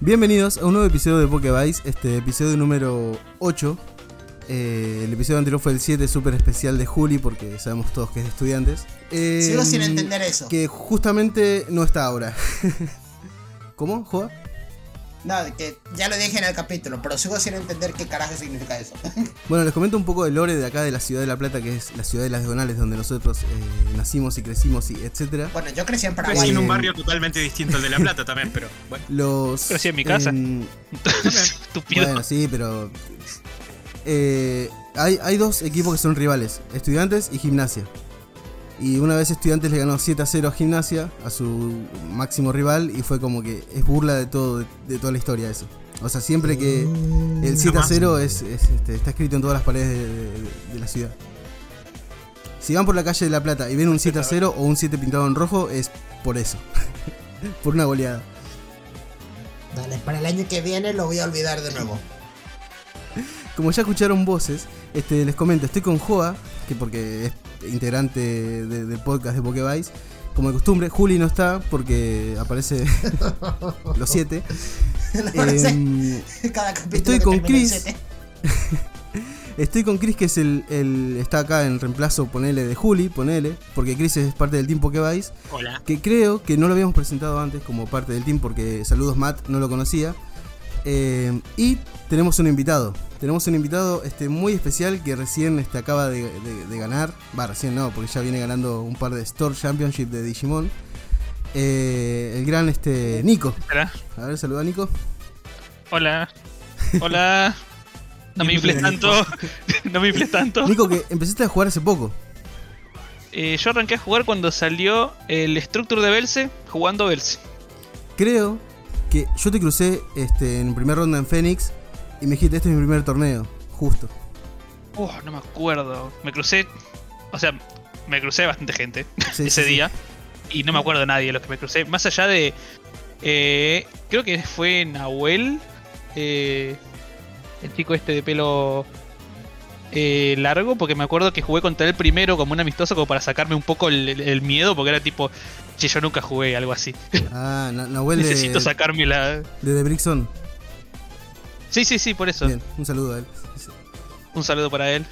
Bienvenidos a un nuevo episodio de Pokevice, este episodio número 8. Eh, el episodio anterior fue el 7, súper especial de Juli, porque sabemos todos que es de estudiantes. Eh, Sigo sin entender eso. Que justamente no está ahora. ¿Cómo? ¿Joa? No, que ya lo dije en el capítulo, pero sigo sin entender qué carajo significa eso. Bueno, les comento un poco del lore de acá de la ciudad de La Plata, que es la ciudad de las diagonales, donde nosotros eh, nacimos y crecimos y etcétera. bueno, yo crecí en Crecí Paraguay. en un barrio totalmente distinto al de La Plata también, pero bueno. Los. Crecí en mi casa. em, Estúpido. Bueno, sí, pero. eh, hay, hay dos equipos que son rivales: Estudiantes y Gimnasia. Y una vez Estudiantes le ganó 7 a 0 a Gimnasia, a su máximo rival, y fue como que es burla de todo, de, de toda la historia eso. O sea, siempre que el 7 a 0 es, es, este, está escrito en todas las paredes de, de- de la ciudad. Si van por la calle de La Plata y ven un 7 a 0 o un 7 pintado en rojo, es por eso. por una goleada. Dale, para el año que viene lo voy a olvidar de nuevo. Como ya escucharon voces, este, les comento, estoy con Joa, que porque es integrante de- del podcast de Pokevice. Como de costumbre, Juli no está porque aparece los siete. Em, Cada estoy con Chris. estoy con Chris, que es el, el- está acá en reemplazo, ponele, de Juli, ponele, porque Chris es parte del team Pokevice, Hola. que creo que no lo habíamos presentado antes como parte del team porque saludos Matt, no lo conocía. Eh, y tenemos un invitado. Tenemos un invitado este, muy especial que recién este, acaba de, de- de ganar. Va, recién no, porque ya viene ganando un par de Store Championship de Digimon. Eh, el gran este, Nico. Espera. A ver, saluda Nico. Hola. Hola. No me infles tanto. No me infles tanto. Nico, que empezaste a jugar hace poco. Eh, yo arranqué a jugar cuando salió el Structure de Belce jugando Belce. Creo que yo te crucé este, en primera ronda en Phoenix y me dijiste, este es mi primer torneo. Justo. Uh, no me acuerdo. Me crucé. O sea, me crucé bastante gente Sí, ese sí, sí. día. Y no me acuerdo de nadie de los que me crucé. Más allá de. eh, creo que fue Nahuel. eh, el chico este de pelo. eh, largo, porque me acuerdo que jugué contra él primero como un amistoso, como para sacarme un poco el miedo, porque era tipo, che, yo nunca jugué, algo así. Ah, Na- Nahuel de, Necesito sacarme la. de The Brickson. Sí, sí, sí, por eso. Bien, un saludo a él. Un saludo para él.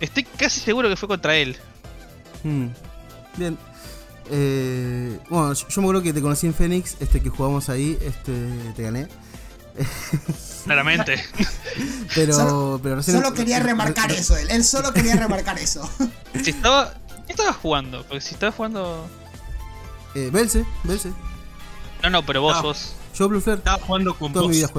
Estoy casi seguro que fue contra él. Mm, Bien. Eh, bueno, yo, yo me acuerdo que te conocí en Phoenix, este que jugamos ahí, este te gané. Claramente. Pero, Solo- pero recién Solo quería remarcar eso, él. Él solo quería remarcar eso. si estaba. ¿Qué estaba jugando? Porque si estaba jugando. Eh, Belce, Belce. No, no, pero vos, No. vos. Yo Blue Flare, Estaba jugando con toda vos. mi vida.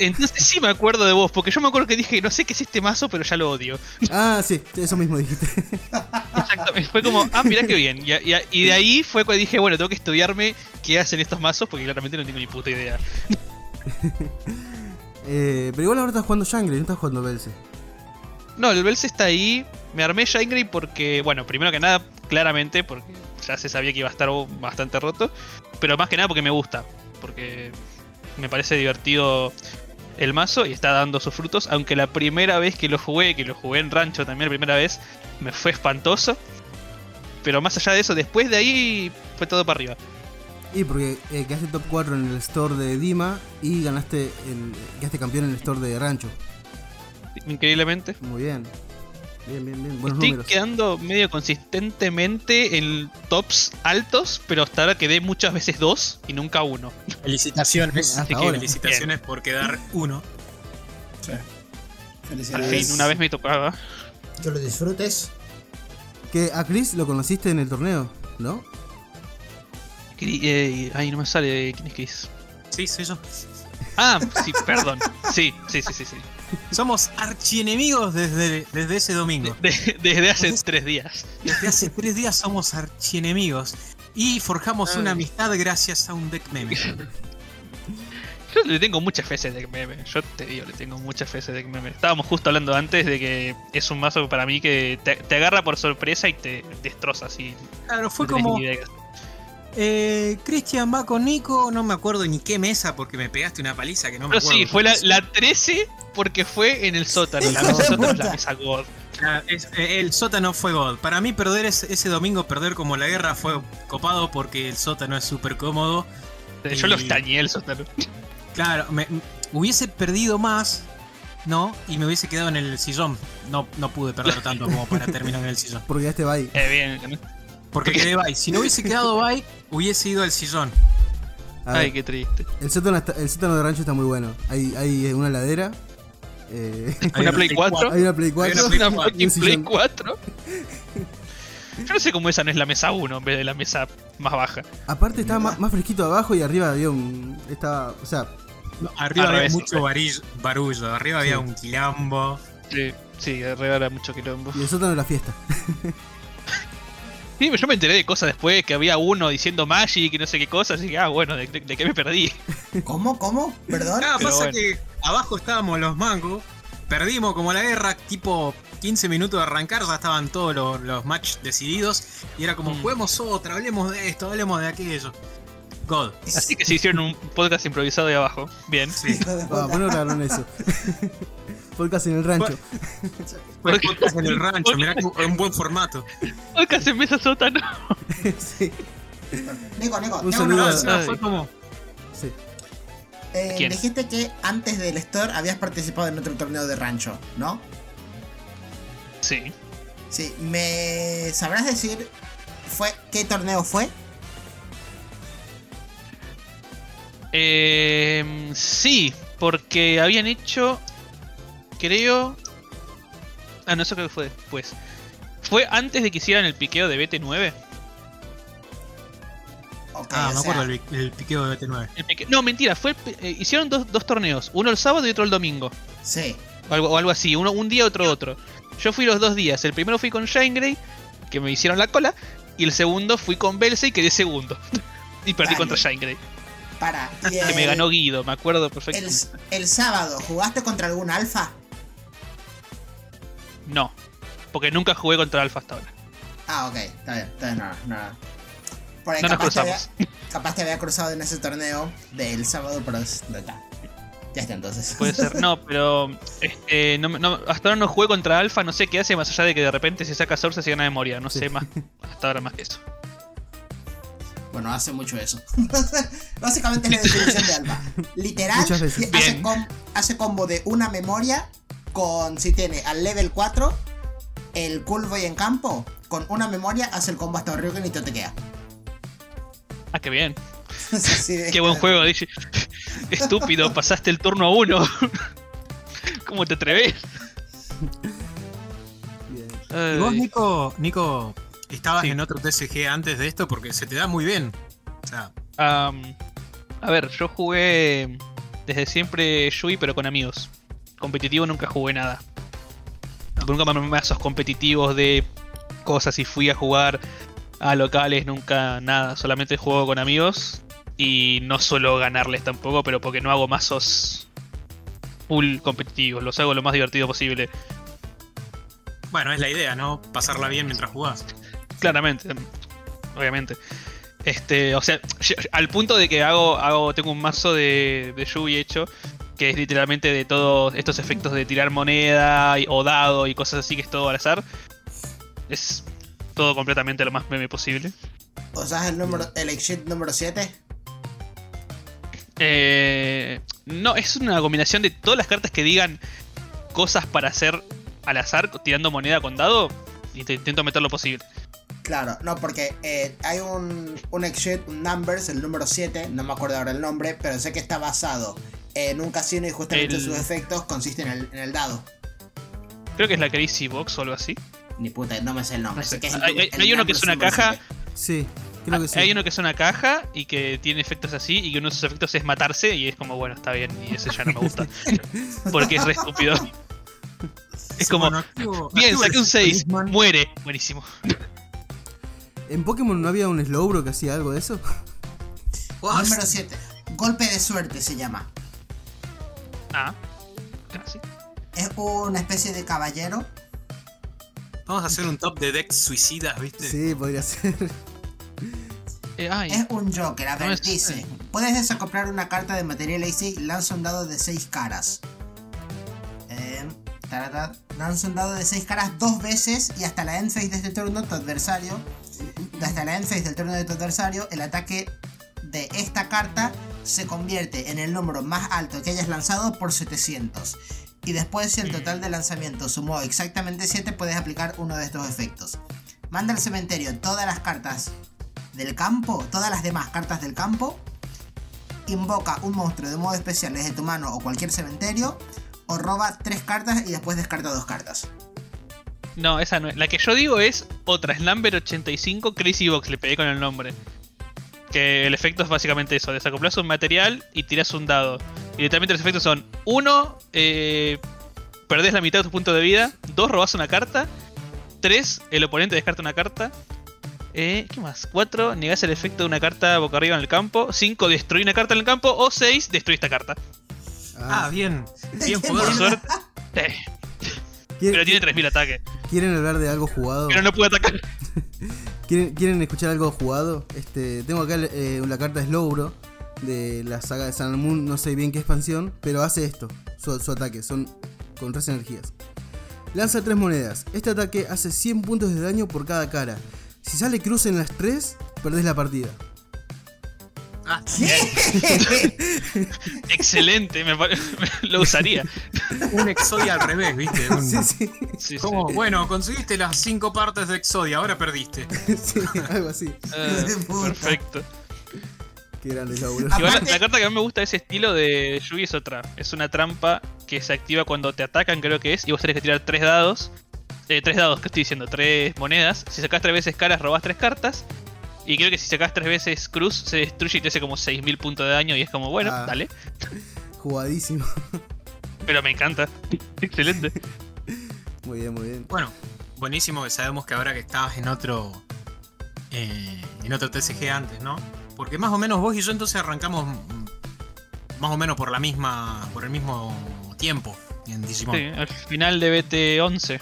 Entonces sí me acuerdo de vos, porque yo me acuerdo que dije, no sé qué es este mazo, pero ya lo odio. Ah, sí, eso mismo dijiste. Exactamente. Fue como, ah, mirá qué bien. Y, y- y de ahí fue cuando dije, bueno, tengo que estudiarme qué hacen estos mazos, porque claramente no tengo ni puta idea. Eh, pero igual ahora estás jugando Shangri, no estás jugando Belce. No, el Belce está ahí. Me armé Shangri porque, bueno, primero que nada, claramente, porque ya se sabía que iba a estar bastante roto. Pero más que nada porque me gusta. Porque me parece divertido el mazo y está dando sus frutos. Aunque la primera vez que lo jugué, que lo jugué en rancho también la primera vez, me fue espantoso. Pero más allá de eso, después de ahí fue todo para arriba. Y porque eh, quedaste top 4 en el store de Dima y ganaste el, quedaste campeón en el store de Rancho. Increíblemente. Muy bien. Bien, bien, bien. Buenos Estoy números. quedando medio consistentemente en tops altos, pero hasta ahora quedé muchas veces dos y nunca uno. Felicitaciones. Hasta ahora. felicitaciones por quedar uno. Al fin, una vez me tocaba. Que lo disfrutes. Que a Chris lo conociste en el torneo, ¿no? Cri- eh, ay, no me sale quién es Chris. Sí, soy yo. Ah, sí, perdón. Sí, sí, sí, sí. sí. Somos archienemigos desde, desde ese domingo. De- desde hace tres días. Desde hace tres días somos archienemigos. Y forjamos Ay. una amistad gracias a un deck meme. Yo le tengo mucha fe a ese deck meme. Yo te digo, le tengo mucha fe a ese deck meme. Estábamos justo hablando antes de que es un mazo para mí que te, te agarra por sorpresa y te destroza así. Claro, fue no como. idea. Eh, Cristian va con Nico, no me acuerdo ni qué mesa porque me pegaste una paliza que no me Pero acuerdo. sí, fue la, la 13 porque fue en el sótano. La sótano es la mesa God. Ah, es- eh, el sótano fue God. Para mí perder ese, ese domingo, perder como la guerra fue copado porque el sótano es súper cómodo. Yo lo Y- extrañé el sótano. Claro, me, hubiese perdido más, ¿no? Y me hubiese quedado en el sillón. No, no pude perder tanto como para terminar en el sillón. Porque ya este va ahí. Eh, bien. Porque quedé bye. Si no hubiese quedado bye, hubiese ido al sillón. A ver, Ay, qué triste. el, sótano está- el sótano de rancho está muy bueno. Hay, hay una ladera. eh, Hay Una Play 4. hay una Play 4. Hay Una Play fucking cuatro. Play 4. Yo no sé cómo esa no es la mesa 1 en vez de la mesa más baja. Aparte estaba más, más fresquito abajo y arriba había un. Estaba. O sea, No, arriba Al había revés, mucho varillo- barullo. Arriba había Sí. un quilombo. Sí, sí, arriba era mucho quilombo. y el sótano de la fiesta. Sí, yo me enteré de cosas después, que había uno diciendo Magic y no sé qué cosas, y dije, ah, bueno, ¿de, de- de qué me perdí? ¿Cómo? ¿Cómo? ¿Perdón? Pero pasa bueno. que abajo estábamos los mangos. Perdimos como la guerra, tipo 15 minutos de arrancar, ya estaban todos los, los match decididos. Y era como, Mm. juguemos otra, hablemos de esto, hablemos de aquello. God. Así que se hicieron un podcast improvisado de abajo. Bien. Sí. Ah, puta. ¿por qué no eso? Podcast en el rancho. Fue podcast en el rancho, mirá que un buen formato. Podcast en mesa sótano. sí, Nico, Nico, Un tengo saludo No, cosa. sí, fue como. sí. Eh, ¿Quién? dijiste que antes del store habías participado en otro torneo de rancho, ¿no? Sí. Sí, ¿me sabrás decir fue qué torneo fue? Eh, sí, porque habían hecho, creo... Ah, no, eso creo que fue después. Fue antes de que hicieran el piqueo de BT9. Ok, Ah, me sea, acuerdo el, el piqueo de BT9. El pique- No, mentira, fue el eh, hicieron dos, dos torneos, uno el sábado y otro el domingo. Sí. O algo, o algo así, uno un día, otro otro. Yo fui los dos días. El primero fui con Shine Grey, que me hicieron la cola. Y el segundo fui con Belce y quedé segundo. y perdí Dale. contra Shine Grey. Para. Que me el- ganó Guido, me acuerdo el, perfectamente. el sábado, ¿jugaste contra algún alfa? No, porque nunca jugué contra Alpha hasta ahora. Ah, ok, está bien, está bien, nada, nada. Por ahí No nos capaz, te había, cruzamos. capaz te había cruzado en ese torneo del sábado, pero es de acá. Ya está entonces. Puede ser, no, pero este, no, me- no- hasta ahora no jugué contra Alpha, no sé qué hace más allá de que de repente se saca Source y se gana memoria. No Sí. sé más, hasta ahora más que eso. Bueno, hace mucho eso. Básicamente es la definición de alfa. Literal, com- hace combo de una memoria con, si tiene al level 4, el Cool Boy en campo, con una memoria hace el combo hasta Ryuken y te te queda. Ah, qué bien. De- Qué buen juego, dije. Estúpido, pasaste el turno a uno. ¿Cómo te atreves? Bien. ¿Y vos. Nico, Nico, estabas Sí. en otro TCG antes de esto? Porque se te da muy bien. O sea, Am, a ver, yo jugué desde siempre Yui, pero con amigos. Competitivo nunca jugué nada. Nunca me armé mazos competitivos de cosas y fui a jugar a locales, nunca nada. Solamente juego con amigos y no suelo ganarles tampoco, pero porque no hago mazos full competitivos. Los hago lo más divertido posible. bueno, es la idea, ¿no? Pasarla bien mientras jugás. Claramente, obviamente. Este, o sea, al punto de que hago, hago tengo un mazo de, de Yubi hecho, que es literalmente de todos estos efectos de tirar moneda y- o dado y cosas así, que es todo al azar. Es todo completamente lo más meme posible. O sea, el número, el exit número 7. Eh, no, es una combinación de todas las cartas que digan cosas para hacer al azar, tirando moneda con dado, y te intento meter lo posible. Claro, no, porque eh, hay un, un exit, un numbers, el número 7, no me acuerdo ahora el nombre, pero sé que está basado en un casino y justamente El- sus efectos consisten en el, en el dado. Creo que es la Crazy Box o algo así. Ni puta, no me sé el nombre. No sé sé. que es el- Hay- hay- el hay uno que es una caja 7. Sí, creo que sí. Hay uno que es una caja y que tiene efectos así y que uno de sus efectos es matarse y es como, bueno, está bien y ese ya no me gusta. Porque es re estúpido. Es Sí, como, bueno, activo- bien, activo saqué un 6, Policeman. muere. Buenísimo. ¿En Pokémon no había un Slowbro que hacía algo de eso? Número 7. Golpe de suerte se llama. Ah, casi. Es una especie de caballero. Vamos a hacer un top de decks suicidas, ¿viste? Sí, podría ser. Eh, ay, Es un Joker. A No ver, es- dice: Puedes desacoplar una carta de material AC y lanza un dado de 6 caras. Eh, lanza un dado de 6 caras dos veces y hasta la end phase de este turno tu adversario. Hasta la end phase del turno de tu adversario, el ataque de esta carta se convierte en el número más alto que hayas lanzado por 700. Y después, si el total de lanzamiento sumó exactamente 7, puedes aplicar uno de estos efectos. Manda al cementerio todas las cartas del campo, todas las demás cartas del campo. Invoca un monstruo de modo especial desde tu mano o cualquier cementerio. O roba tres cartas y después descarta dos cartas. No, esa no es. La que yo digo es otra, Slumber 85 Crazy Box, le pegué con el nombre. Que el efecto es básicamente eso, desacoplas un material y tiras un dado. Y literalmente los efectos son, uno, eh, perdés la mitad de tu punto de vida, dos, robás una carta, tres, el oponente descarta una carta, eh, ¿qué más? cuatro, negás el efecto de una carta boca arriba en el campo, cinco, destruí una carta en el campo, o seis, destruí esta carta. Ah, bien. Bien Por jugado. suerte. Eh, ¿Quieren, pero tiene 3000 ataques. ¿Quieren hablar de algo jugado? Pero no puede atacar. ¿Quieren, escuchar algo jugado? Este, tengo acá eh, la carta Slowbro de la saga de Sun and Moon, no sé bien qué expansión, pero hace esto, su, su ataque, son con tres energías. Lanza tres monedas. Este ataque hace 100 puntos de daño por cada cara. Si sale cruz en las tres, perdés la partida. Ah, Excelente, me pare- lo usaría. un Exodia al revés, ¿viste? Un- Sí, sí, Sí, bueno, conseguiste las cinco partes de Exodia, ahora perdiste. sí, algo así. Ah, perfecto. Qué grande. Ah, Igual la, Aparte- la carta que a mí me gusta de ese estilo de Yugi es otra. Es una trampa que se activa cuando te atacan, creo que es, y vos tenés que tirar tres dados. Eh, tres dados, ¿qué estoy diciendo? Tres monedas. Si sacás tres veces caras, robás tres cartas. Y creo que si sacás tres veces cruz, se destruye y te hace como 6000 puntos de daño. Y es como, bueno, Ah. dale. Jugadísimo. Pero me encanta. Excelente. Muy bien, muy bien. Bueno, buenísimo que sabemos que ahora que estabas en otro. eh, en otro TCG antes, ¿no? Porque más o menos vos y yo entonces arrancamos mm, más o menos por la misma. por el mismo tiempo en Digimon. Sí, al final de BT11.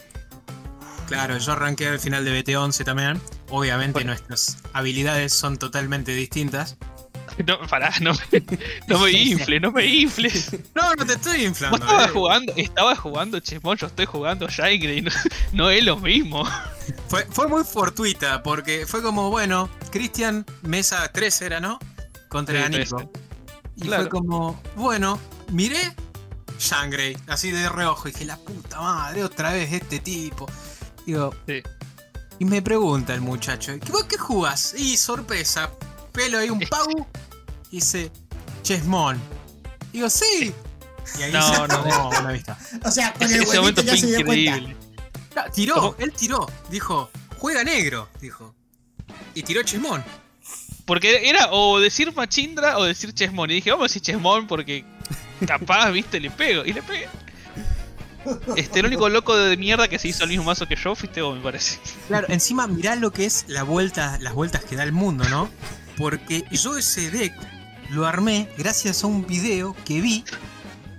Claro, yo arranqué al final de BT11 también. Obviamente Bueno. nuestras habilidades son totalmente distintas. No, pará, no, me- no me infles, no me infles. No, no te estoy inflando. estabas eh. jugando, estaba jugando Chesmon, yo estoy jugando Shine no, no es lo mismo. Fue, fue muy fortuita porque fue como, bueno, Cristian, mesa 3 era, ¿no? Contra Sí, Nico. 13. Y Claro. fue como, bueno, miré Shangray, así de reojo. Y dije, la puta madre, otra vez este tipo. Digo, Sí. Y me pregunta el muchacho, ¿y ¿vos qué jugás? Y sorpresa, pelo ahí un pau. Y dice, Chesmon. Digo, sí. Y ahí No, se no, acabó la vista. O sea, con Ese, el ese momento huevito fue ya se dio cuenta. increíble. Tiró, ¿Cómo? él tiró. Dijo, juega negro, dijo. Y tiró Chesmon. Porque era o decir Machindra o decir Chesmon. Y dije, vamos a decir Chesmon porque capaz, viste, le pego. Y le pegué. Este, el único loco de mierda que se hizo el mismo mazo que yo fuiste vos, me parece. Claro, encima mirá lo que es la vuelta, las vueltas que da el mundo, ¿no? Porque yo ese deck lo armé gracias a un video que vi.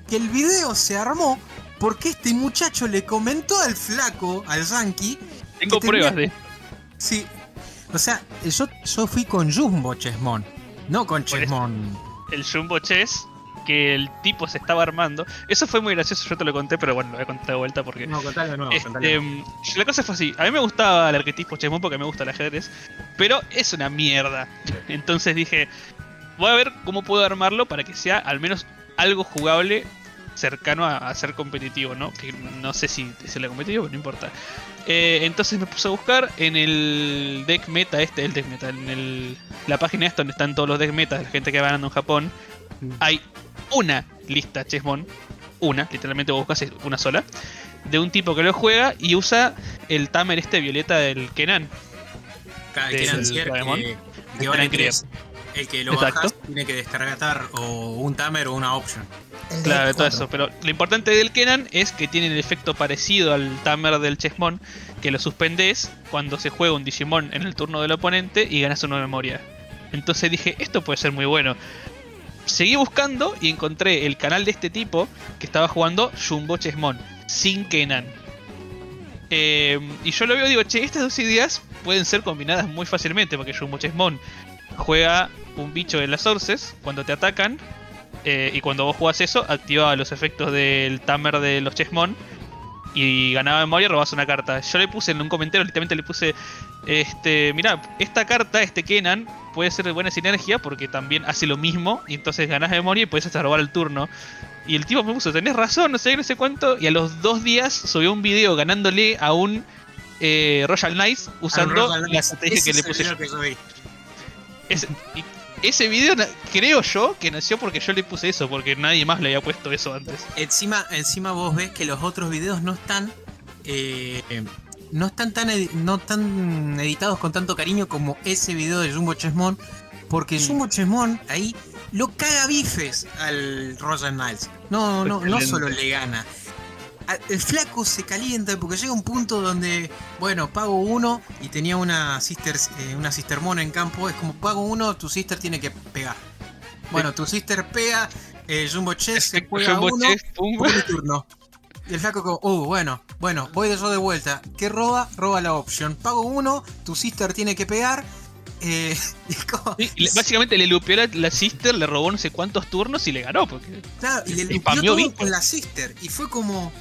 Que el video se armó porque este muchacho le comentó al flaco, al Yankee. Tengo pruebas tenía- de Sí. O sea, yo, yo fui con Jumbo Chesmon. No con. Chesmon. el Jumbo Chess que el tipo se estaba armando. Eso fue muy gracioso, yo te lo conté, pero bueno, lo voy a contar de vuelta porque. No, contale de nuevo. Este, mm, la cosa fue así, a mí me gustaba el arquetipo Chesmon porque me gusta el ajedrez, pero es una mierda. Entonces dije, voy a ver cómo puedo armarlo para que sea al menos algo jugable cercano a, a ser competitivo, ¿no? Que no sé si es el competitivo, pero no importa. Eh, entonces me puse a buscar en el deck meta este, el deck meta, en el, la página esta donde están todos los deck metas de la gente que va ganando en Japón. Hay una lista Chessmon, una, literalmente vos buscas una sola, de un tipo que lo juega y usa el tamer este violeta del Kenan. Cada del que Lancier Doraemon. que, que vale tres. El que lo Exacto. bajas tiene que descargar o un tamer o una option. El de Claro, todo eso. Pero lo importante del Kenan es que tiene el efecto parecido al Tamer del Chessmon, que lo suspendes cuando se juega un Digimon en el turno del oponente y ganas una memoria. Entonces dije, esto puede ser muy bueno. Seguí buscando y encontré el canal de este tipo que estaba jugando Jumbo Chessmon, sin Kenan. Eh, y yo lo veo y digo, che, estas dos ideas pueden ser combinadas muy fácilmente, porque Jumbo Chessmon juega un bicho de las sources cuando te atacan eh, y cuando vos jugás eso, activaba los efectos del tamer de los Chessmon. y ganaba memoria, robabas una carta. Yo le puse en un comentario, literalmente le puse, este, mira, esta carta, este Kenan, puede ser de buena sinergia porque también hace lo mismo y entonces ganas memoria y puedes hasta robar el turno. Y el tipo me puso, tenés razón, no sé, no sé cuánto. Y a los dos días subió un video ganándole a un eh, Royal Knights usando Royal la estrategia que le puse yo. que. Ese, video creo yo que nació porque yo le puse eso, porque nadie más le había puesto eso antes. Encima, encima vos ves que los otros videos no están. eh, no están tan no tan editados con tanto cariño como ese video de Jumbo Chesmon. Porque. Jumbo Chesmon ahí lo caga bifes al Roger Niles. No, no, no solo le gana. El flaco se calienta porque llega un punto donde, bueno, pago uno y tenía una sister, eh, una sistermona en campo. Es como pago uno, tu sister tiene que pegar. Bueno, tu sister pega, eh, Jumbo Chess se juega Jumbo uno, Chess, turno. Y el flaco como, uh, bueno, bueno, voy de yo de vuelta. ¿Qué roba? Roba la option. Pago uno, tu sister tiene que pegar. Eh, y como- Sí, básicamente le lupeó la, la sister, le robó no sé cuántos turnos y le ganó. Porque claro, y le spameó todo con la sister. Y fue como,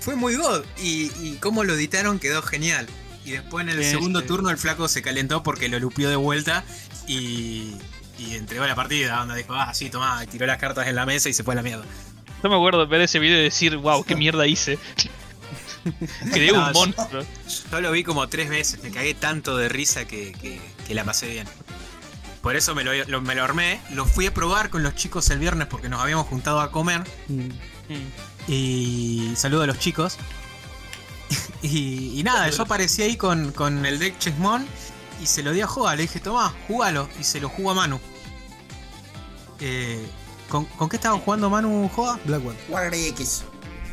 fue muy god. Y, y cómo lo editaron quedó genial. Y después en el segundo turno el flaco se calentó porque lo lupió de vuelta y, y entregó la partida. Donde dijo, ah, sí, tomá, y tiró las cartas en la mesa y se fue a la mierda. Yo me acuerdo de ver ese video y decir, wow, qué mierda hice. Creé No, un monstruo. Yo lo vi como tres veces, me cagué tanto de risa que, que- que la pasé bien. Por eso me lo, lo- me lo armé, lo fui a probar con los chicos el viernes porque nos habíamos juntado a comer. Mm. Y saludo a los chicos. y, y nada, yo aparecí ahí con, con el deck Chessmon y se lo di a Joa. Le dije, tomá, jugalo. Y se lo jugó a Manu. Eh, ¿con, con qué estaban jugando Manu Joa? Blackwood. Wargrey X.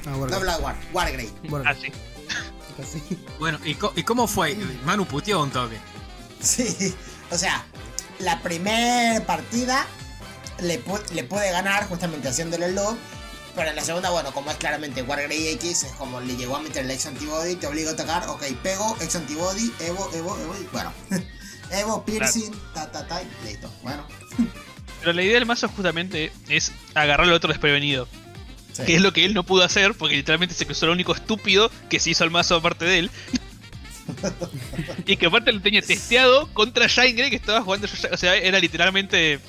Ah. No Black War, Wargrey. Bueno, Ah, sí. casi. Bueno, ¿y, co- y cómo fue? Manu puteó un toque. Sí, o sea, la primera partida le, pu- le puede ganar justamente haciéndole el lob. Pero en la segunda, bueno, como es claramente Wargrey X, es como le llegó a meter el Ex Antibody, te obliga a atacar, ok, pego, Ex Antibody, Evo, Evo, Evo, y bueno. Evo, Piercing, ta, ta, ta, y listo. Bueno, Pero la idea del mazo justamente es agarrar al otro desprevenido. sí. Que es lo que él no pudo hacer, porque literalmente se cruzó el único estúpido que se hizo el mazo aparte de él. y que aparte lo tenía testeado contra Shine Grey que estaba jugando. O sea, era literalmente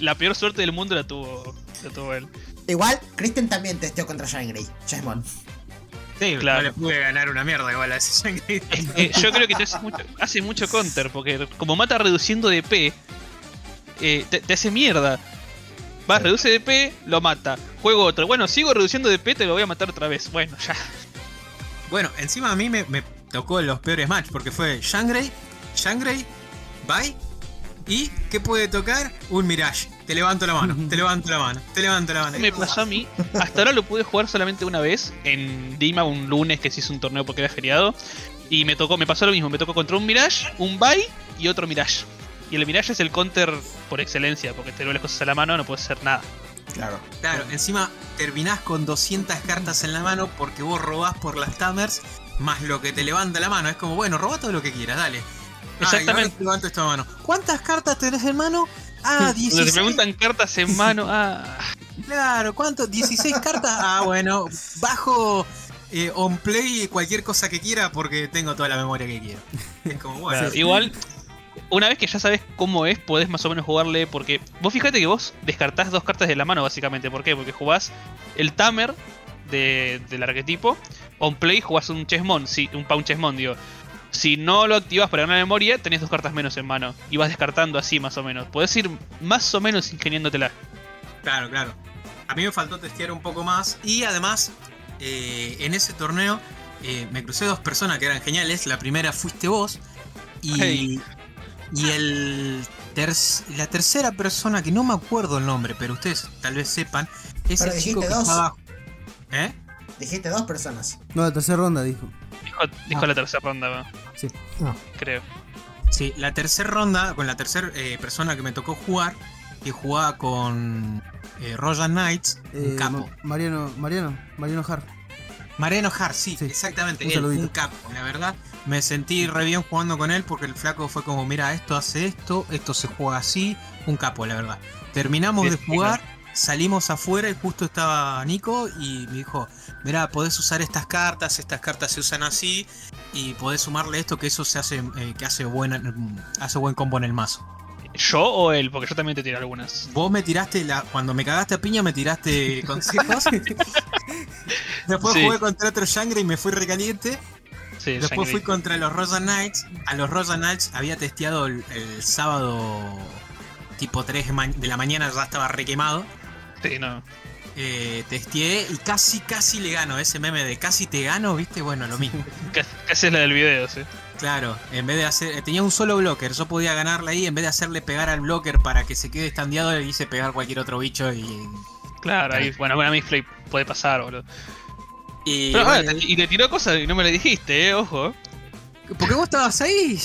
la peor suerte del mundo la tuvo, la tuvo él. Igual, Kristen también testeó contra Shine Grey, Chessmon. Sí, Claro. no le pude ganar una mierda igual a ese Shangri. Eh, yo creo que te hace mucho, hace mucho counter, porque como mata reduciendo DP, eh, te, te hace mierda. Vas, reduce DP, lo mata. Juego otro. Bueno, sigo reduciendo DP, te lo voy a matar otra vez. Bueno, ya. Bueno, encima a mí me, me tocó los peores match porque fue Shangri, Shangri, Bye y ¿qué puede tocar? Un Mirage. Te levanto la mano, te levanto la mano, te levanto la mano. me pasó a mí. Hasta ahora lo pude jugar solamente una vez en Dima un lunes que se hizo un torneo porque era feriado. Y me tocó, me pasó lo mismo, me tocó contra un Mirage, un Bai y otro Mirage. Y el Mirage es el counter por excelencia, porque te lo las cosas a la mano, no puedes hacer nada. Claro. Claro, encima terminás con 200 cartas en la mano porque vos robás por las Tamers más lo que te levanta la mano. Es como, bueno, roba todo lo que quieras, dale. Ah, Exactamente. te levanto esta mano. ¿Cuántas cartas tenés en mano? Ah, Cuando 16. te preguntan cartas en mano, ah. Claro, ¿cuánto? ¿16 cartas? Ah, bueno, bajo eh, on play cualquier cosa que quiera porque tengo toda la memoria que quiero. Es como, bueno. Claro, Igual, una vez que ya sabes cómo es, podés más o menos jugarle. Porque vos fíjate que vos descartás dos cartas de la mano, básicamente. ¿Por qué? Porque jugás el Tamer de- del arquetipo. On play jugás un Chessmon, sí, un Pound Chessmon, digo. Si no lo activas para ganar memoria, tenés dos cartas menos en mano. Y vas descartando así, más o menos. Podés ir más o menos ingeniándotela. Claro, claro. A mí me faltó testear un poco más y además eh, en ese torneo eh, me crucé dos personas que eran geniales. La primera fuiste vos y, Hey. Y el ter- la tercera persona que no me acuerdo el nombre, pero ustedes tal vez sepan, es Pero el chico que dos. estaba... ¿Eh? Dijiste dos personas. No, la tercera ronda dijo. Dijo, dijo Ah. la tercera ronda, va, Sí. creo. Sí, la tercera ronda, con la tercera persona que me tocó jugar, que jugaba con eh, Royal Knights, un Eh, capo. Ma- Mariano, Mariano, Mariano Har. Mariano Hart, sí, Sí, exactamente. un él, un capo, la verdad. Me sentí re bien jugando con él porque el flaco fue como, mira, esto hace esto, esto se juega así. Un capo, la verdad. Terminamos de jugar salimos afuera y justo estaba Nico y me dijo, mirá, podés usar estas cartas, estas cartas se usan así y podés sumarle esto que eso se hace, eh, que hace buena, mm, hace buen combo en el mazo. ¿Yo o él? Porque yo también te tiré algunas. Vos me tiraste, la, cuando me cagaste a piña me tiraste consejos. Después Sí. jugué contra otro Shangri y me fui recaliente. Sí, Después fui contra los Rosa Knights. A los Rosa Knights había testeado el, el sábado tipo 3 de la mañana, ya estaba requemado. Sí, no. Eh, testeé y casi, casi le gano. Ese meme de casi te gano, viste, bueno, lo mismo. Casi, casi es la del video, sí. Claro, en vez de hacer. eh, Tenía un solo blocker, yo podía ganarle ahí. En vez de hacerle pegar al blocker para que se quede estandeado, le hice pegar cualquier otro bicho y. Claro, ahí, bueno, bueno, a mí puede pasar, boludo. Y, Pero, bueno, te- y te tiró cosas y no me lo dijiste, eh, ojo. porque vos estabas ahí.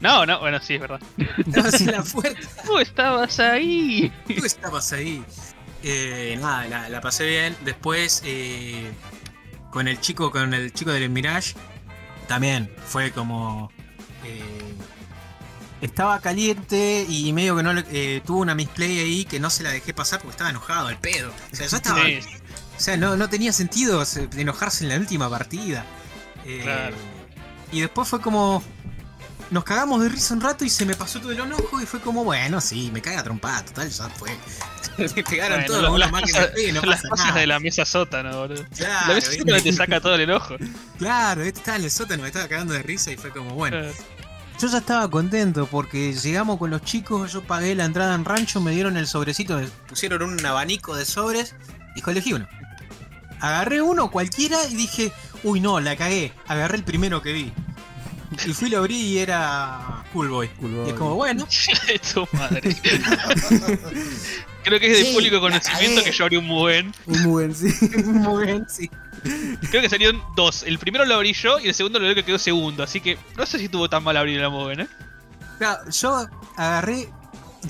No, no, bueno, sí, es verdad. Estabas en la puerta. Tú estabas ahí. Tú estabas ahí. Eh, nada, la, la pasé bien. Después, eh, con el chico, con el chico del Mirage, también fue como. eh, estaba caliente y medio que no le, tuvo una misplay ahí que no se la dejé pasar porque estaba enojado, el pedo. O sea, yo estaba. Sí. O sea, no, no tenía sentido se- enojarse en la última partida. Eh, Claro. Y después fue como. Nos cagamos de risa un rato y se me pasó todo el enojo y fue como, bueno, sí, me caga trompada, total, ya fue. me pegaron Bueno, los las cosas, pegue, no las cosas de la mesa sótano, boludo. Claro, la mesa sótano te saca todo el enojo. Claro, este estaba en el sótano, me estaba cagando de risa y fue como, bueno. Yo ya estaba contento porque llegamos con los chicos, yo pagué la entrada en rancho, me dieron el sobrecito, me pusieron un abanico de sobres, dijo, elegí uno. Agarré uno cualquiera y dije, uy no, la cagué, agarré el primero que vi. Y fui, lo abrí y era Cool Boy. Cool Y es como, bueno, tu madre. Creo que es de Sí, público conocimiento cagué. que yo abrí un buen. Un buen, sí. muy bien, sí. Creo que salieron dos. El primero lo abrí yo y el segundo lo veo que quedó segundo. Así que no sé si tuvo tan mal abrir la Moven, ¿eh? Claro, yo agarré,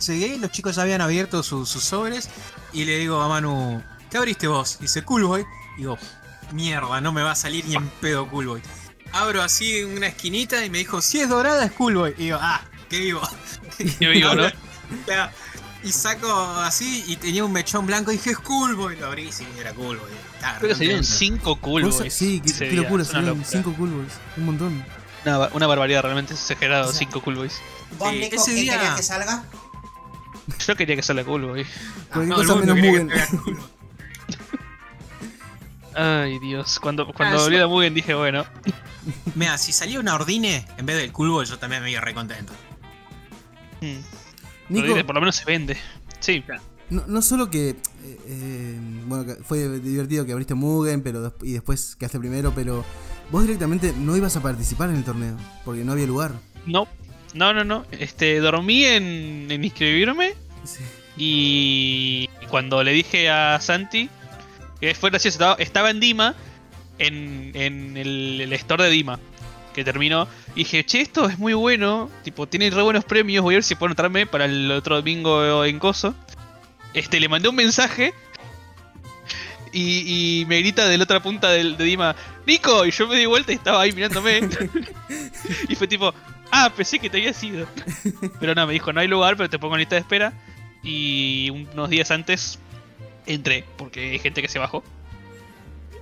llegué, los chicos ya habían abierto sus sobres y le digo a Manu, ¿qué abriste vos? Dice Cool Boy. Digo, mierda, no me va a salir ni en pedo Cool Boy. Abro así una esquinita y me dijo, si es dorada es Cool Boy. Y digo, ah, qué vivo. Qué vivo, ¿no? Claro, Y saco así y tenía un mechón blanco y dije, es Cool Boy. Lo abrí y sí, era Cool Boy. Estaba Creo que salieron contento. 5 cool Cosa- boys. sí, qué, locura, salieron locura. 5 cool boys. Un montón. Una, una barbaridad, realmente es exagerado. O sea, 5 cool boys. ¿Vos, Sí, Nico, ese qué día- querías que salga? Yo quería que salga cool boy. Cualquier Todo el cosa menos que Ay, Dios. Cuando, cuando Ah, volví yo- a Mugen dije, bueno. Mira, si salía una Ordine en vez del Cool Boy, yo también me iba re contento. hmm, Nico, por lo menos se vende. Sí, no, no solo que. eh, eh, bueno, fue divertido que abriste Mugen pero y después quedaste primero, pero vos directamente no ibas a participar en el torneo porque no había lugar. no. No, no, no. Este, dormí en, en inscribirme Sí. y cuando le dije a Santi, que fue gracioso, estaba, estaba en Dima, en, en el, el store de Dima, que terminó. Y dije, che, esto es muy bueno, tipo, tiene re buenos premios, voy a ver si puedo anotarme para el otro domingo en Coso. Este, le mandé un mensaje y, y me grita de la otra punta del, de Dima, Nico, y yo me di vuelta y estaba ahí mirándome. y fue tipo, ah, pensé que te había sido. Pero no, me dijo, no hay lugar, pero te pongo en lista de espera. Y unos días antes entré, porque hay gente que se bajó.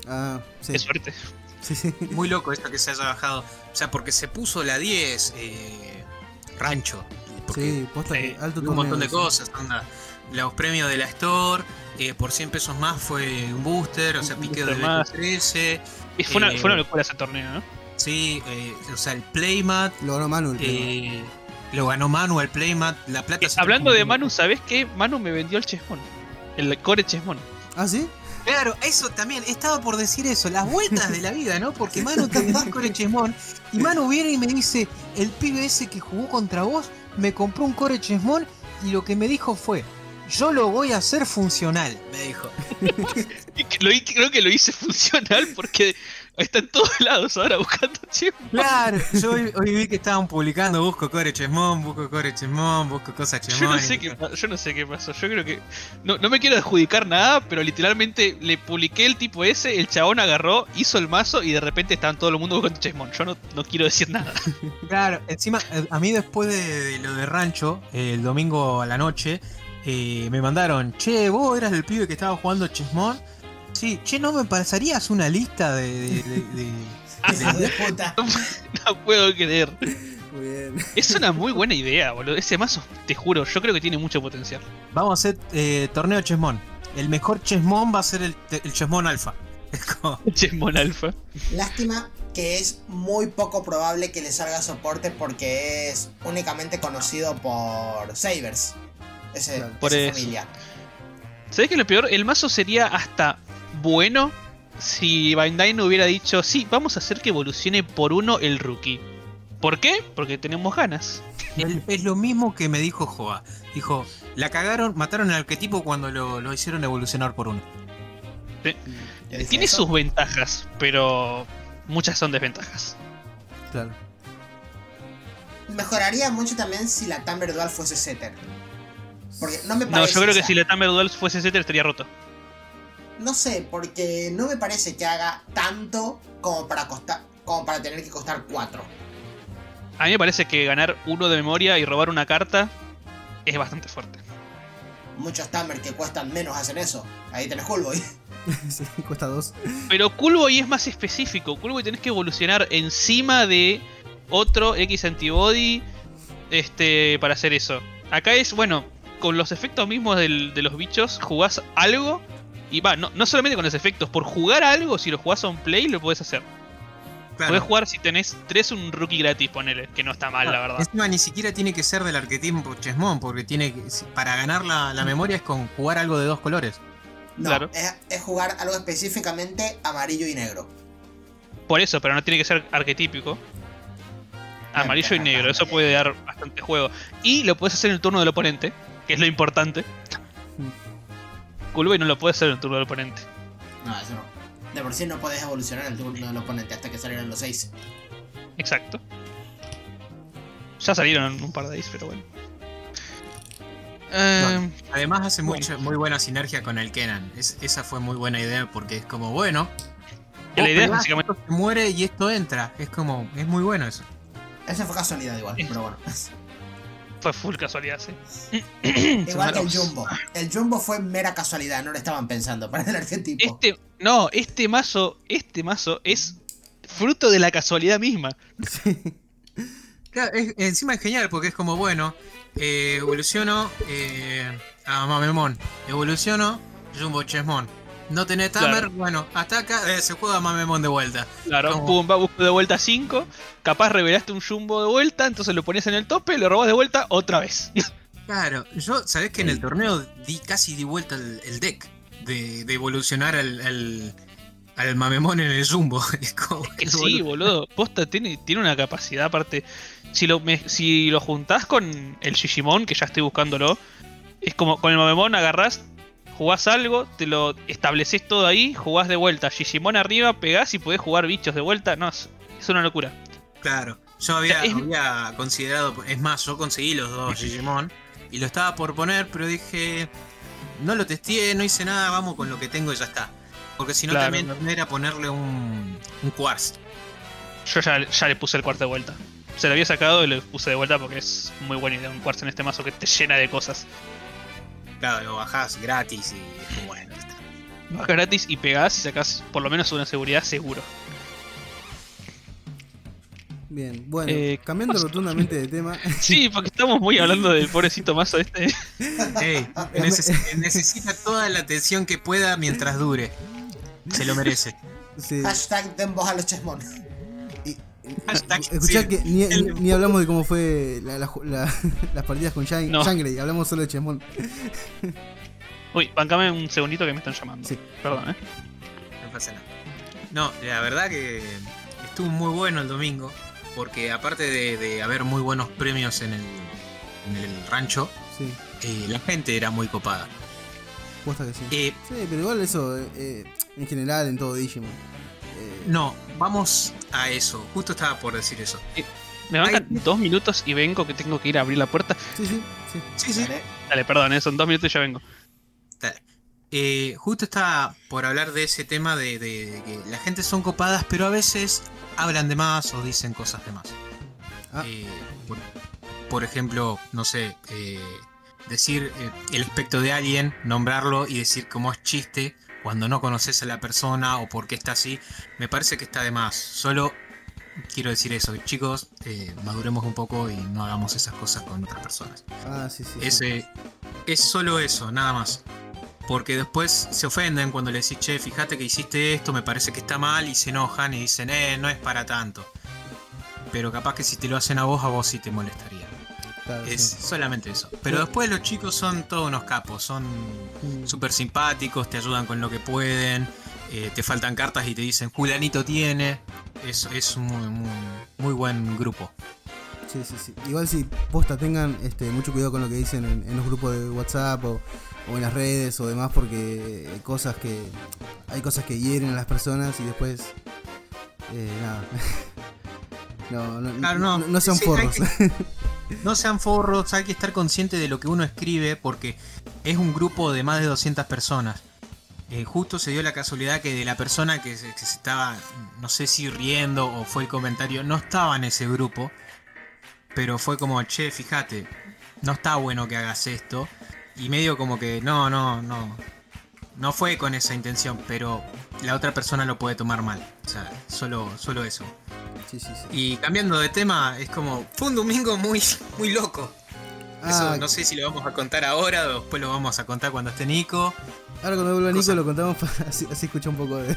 Ah, sí. Qué suerte. Sí, sí. Muy loco esto que se haya bajado. O sea, porque se puso la 10 eh, rancho. Porque Sí, posta que alto un montón de cosas. onda, Los premios de la Store. eh, por 100 pesos más fue un booster. O sea, Un pique booster del más. 13. Y fue, una, Eh, fue una locura ese torneo, ¿no? Sí, eh, o sea, el Playmat. Lo ganó Manu. el eh, lo ganó Manu el Playmat. La plata. Eh, se hablando de Manu, ¿sabés qué? Manu me vendió el Chesmon. El core Chesmon. Ah, sí. Claro, eso también, estaba por decir eso, las vueltas de la vida, ¿no? Porque Manu vendió Core Chesmón y Manu viene y me dice, el pibe ese que jugó contra vos me compró un Core Chesmón y lo que me dijo fue, yo lo voy a hacer funcional, me dijo. Creo que lo hice funcional porque está en todos lados ahora buscando Chesmon. Claro, yo hoy, hoy vi que estaban publicando, busco Core Chesmón, busco Core Chesmón, busco cosas Yo Chesmón. no sé qué yo no sé qué pasó. Yo creo que. No, no me quiero adjudicar nada, pero literalmente le publiqué el tipo ese, el chabón agarró, hizo el mazo y de repente estaban todo el mundo buscando Chesmon. Yo no, no quiero decir nada. Claro, encima, eh, a mí después de, de lo de Rancho, el domingo a la noche, eh, me mandaron, che, vos eras el pibe que estaba jugando Chessmon. Sí, che, ¿no me pasarías una lista de... de- de- de- Hijo de puta. No puedo creer. Muy bien. Es una muy buena idea, boludo. Ese mazo, te juro, yo creo que tiene mucho potencial. Vamos a hacer eh, torneo Chessmon. El mejor Chessmon va a ser el, el Chessmon Alpha. Es como- Chessmon Alpha. Lástima que es muy poco probable que le salga soporte porque es únicamente conocido por Sabers. Ese. Por esa eso. familia. ¿Sabes qué es lo peor? El mazo sería hasta bueno si Bandai no hubiera dicho, sí, vamos a hacer que evolucione por uno el rookie. ¿Por qué? Porque tenemos ganas. el- es lo mismo que me dijo Joa. Dijo, la cagaron, mataron el arquetipo cuando lo, lo hicieron evolucionar por uno. Dije Tiene eso. sus ventajas, pero muchas son desventajas. Claro. Mejoraría mucho también si la Tamber Dual fuese Setter. Porque no me No, parece. yo creo que sea, si la Tamer Duel fuese Setter estaría roto. No sé, porque no me parece que haga tanto como para costar. como para tener que costar 4. A mí me parece que ganar uno de memoria y robar una carta es bastante fuerte. Muchos Tamber que cuestan menos hacen eso. Ahí tenés Hullboy. sí, cuesta dos. Pero Coolboy es más específico. Coolboy tenés que evolucionar encima de otro X antibody este, para hacer eso. Acá es, bueno, con los efectos mismos del- de los bichos, jugás algo. Y va, no, no solamente con los efectos, por jugar algo, si lo jugás un play, lo podés hacer. Podés jugar si tenés tres un rookie gratis, ponele, que no está mal, la verdad. Encima ni siquiera tiene que ser del arquetipo Chessmon, porque tiene que, para ganar la, la memoria es con jugar algo de dos colores. No, Claro. es, es jugar algo específicamente amarillo y negro. Por eso, pero no tiene que ser arquetípico. Amarillo y negro, eso puede dar bastante juego. Y lo puedes hacer en el turno del oponente, que es lo importante. Coolboy no lo puede hacer en el turno del oponente. No, eso no. De por sí no podés evolucionar el turno del oponente hasta que salieran los 6. Exacto. Ya salieron un par de days, pero bueno. Eh, Además hace Bueno. mucha, muy buena sinergia con el Kenan. Es- esa fue muy buena idea porque es como, bueno, que la vos idea es básicamente. esto se muere y esto entra. Es como, es muy bueno eso. Eso fue casualidad igual, Sí. pero bueno. Fue full casualidad, sí. igual que el. Jumbo. El Jumbo fue mera casualidad, no lo estaban pensando para el arquetipo. Este. No, este mazo. Este mazo es fruto de la casualidad misma. Claro, es- encima es genial porque es como, bueno, eh, evoluciono eh, a Mamemon, evoluciono Jumbo Chessmon. No tenés Tamer, Claro. bueno, ataca, eh, se juega Mamemon de vuelta. Claro, ¿Cómo? pum, va, busco de vuelta 5. Capaz revelaste un jumbo de vuelta, entonces lo pones en el tope, lo robas de vuelta otra vez. Claro, yo, ¿sabés que en el torneo di casi di vuelta el, el deck de, de evolucionar al, al, al Mamemon en el Jumbo? Es Que que sí, boludo. Posta tiene, tiene una capacidad aparte. Si lo, me- si lo juntás con el Shishimon, que ya estoy buscándolo, es como con el Mamemon agarrás, jugás algo, te lo estableces todo ahí, jugás de vuelta. Shishimon arriba, pegás y podés jugar bichos de vuelta. No, es, es una locura. Claro, yo había, Es- había considerado, es más, yo conseguí los dos Digimon y lo estaba por poner, pero dije, no lo testé, no hice nada, vamos con lo que tengo y ya está. Porque si no Claro. también era ponerle un, un Quartz. Yo ya, ya le puse el cuarto de vuelta. Se lo había sacado y lo puse de vuelta porque es muy buena idea un cuarzo en este mazo que te llena de cosas. Claro, lo bajás gratis y es como, bueno. está. Bajas gratis y pegás y sacás por lo menos una seguridad seguro. Bien, bueno, Eh, cambiando rotundamente de tema. Sí, porque estamos muy hablando del pobrecito mazo este. Neces- necesita toda la atención que pueda mientras dure. Se lo merece. sí, Hashtag den voz a los chesmon. Escuchá sí. que ni, El- ni- ni hablamos de cómo fue la- la- la- las partidas con Shang- No. Shangri, hablamos solo de Chemón. Uy, bancame un segundito que me están llamando. Sí. Perdón, eh. No pasa nada. No, la verdad que estuvo muy bueno el domingo. Porque aparte de, de haber muy buenos premios en el, en el rancho, Sí, eh, la gente era muy copada. que sí. Eh, Sí, pero igual eso, eh, en general, en todo Digimon. No, vamos a eso. Justo estaba por decir eso. Me bancan dos minutos y vengo que tengo que ir a abrir la puerta. Sí, sí, sí. Sí, sí. Dale. Dale, perdón, eh, son dos minutos y ya vengo. Dale. Eh, justo estaba por hablar de ese tema de, de- de que la gente son copadas, pero a veces hablan de más o dicen cosas de más. Ah. Eh, por, por ejemplo, no sé, eh, decir eh, el aspecto de alguien, nombrarlo y decir cómo es chiste cuando no conoces a la persona o por qué está así, me parece que está de más. Solo quiero decir eso, chicos, eh, maduremos un poco y no hagamos esas cosas con otras personas. Ah, sí, sí. sí. Ese, es solo eso, nada más. Porque después se ofenden cuando le decís, che, fíjate que hiciste esto, me parece que está mal, y se enojan y dicen, eh, no es para tanto. Pero capaz que si te lo hacen a vos, a vos sí te molestaría. Claro, Es sí. solamente eso. Pero después los chicos son todos unos capos, son Mm. súper simpáticos, te ayudan con lo que pueden, eh, te faltan cartas y te dicen, Julianito tiene. Es, es un muy, muy, muy buen grupo. Sí, sí, sí. Igual si posta tengan este, mucho cuidado con lo que dicen en, en los grupos de WhatsApp o, o en las redes o demás porque hay cosas que hay cosas que hieren a las personas y después eh, nada. No, no, Claro, no, no. no sean Sí, hay forros. No sean forros, hay que estar consciente de lo que uno escribe porque es un grupo de más de 200 personas. Eh, justo se dio la casualidad que de la persona que que se estaba, no sé si riendo o fue el comentario, no estaba en ese grupo. Pero fue como, che, fíjate, no está bueno que hagas esto. Y medio como que, no, no, no. No fue con esa intención, pero la otra persona lo puede tomar mal. O sea, solo, solo eso. Sí, sí, sí. Y cambiando de tema, es como, fue un domingo muy, muy loco. Eso Ah, no sé si lo vamos a contar ahora o después lo vamos a contar cuando esté Nico. Ahora cuando vuelva Nico lo contamos para- así, así escucha un poco de,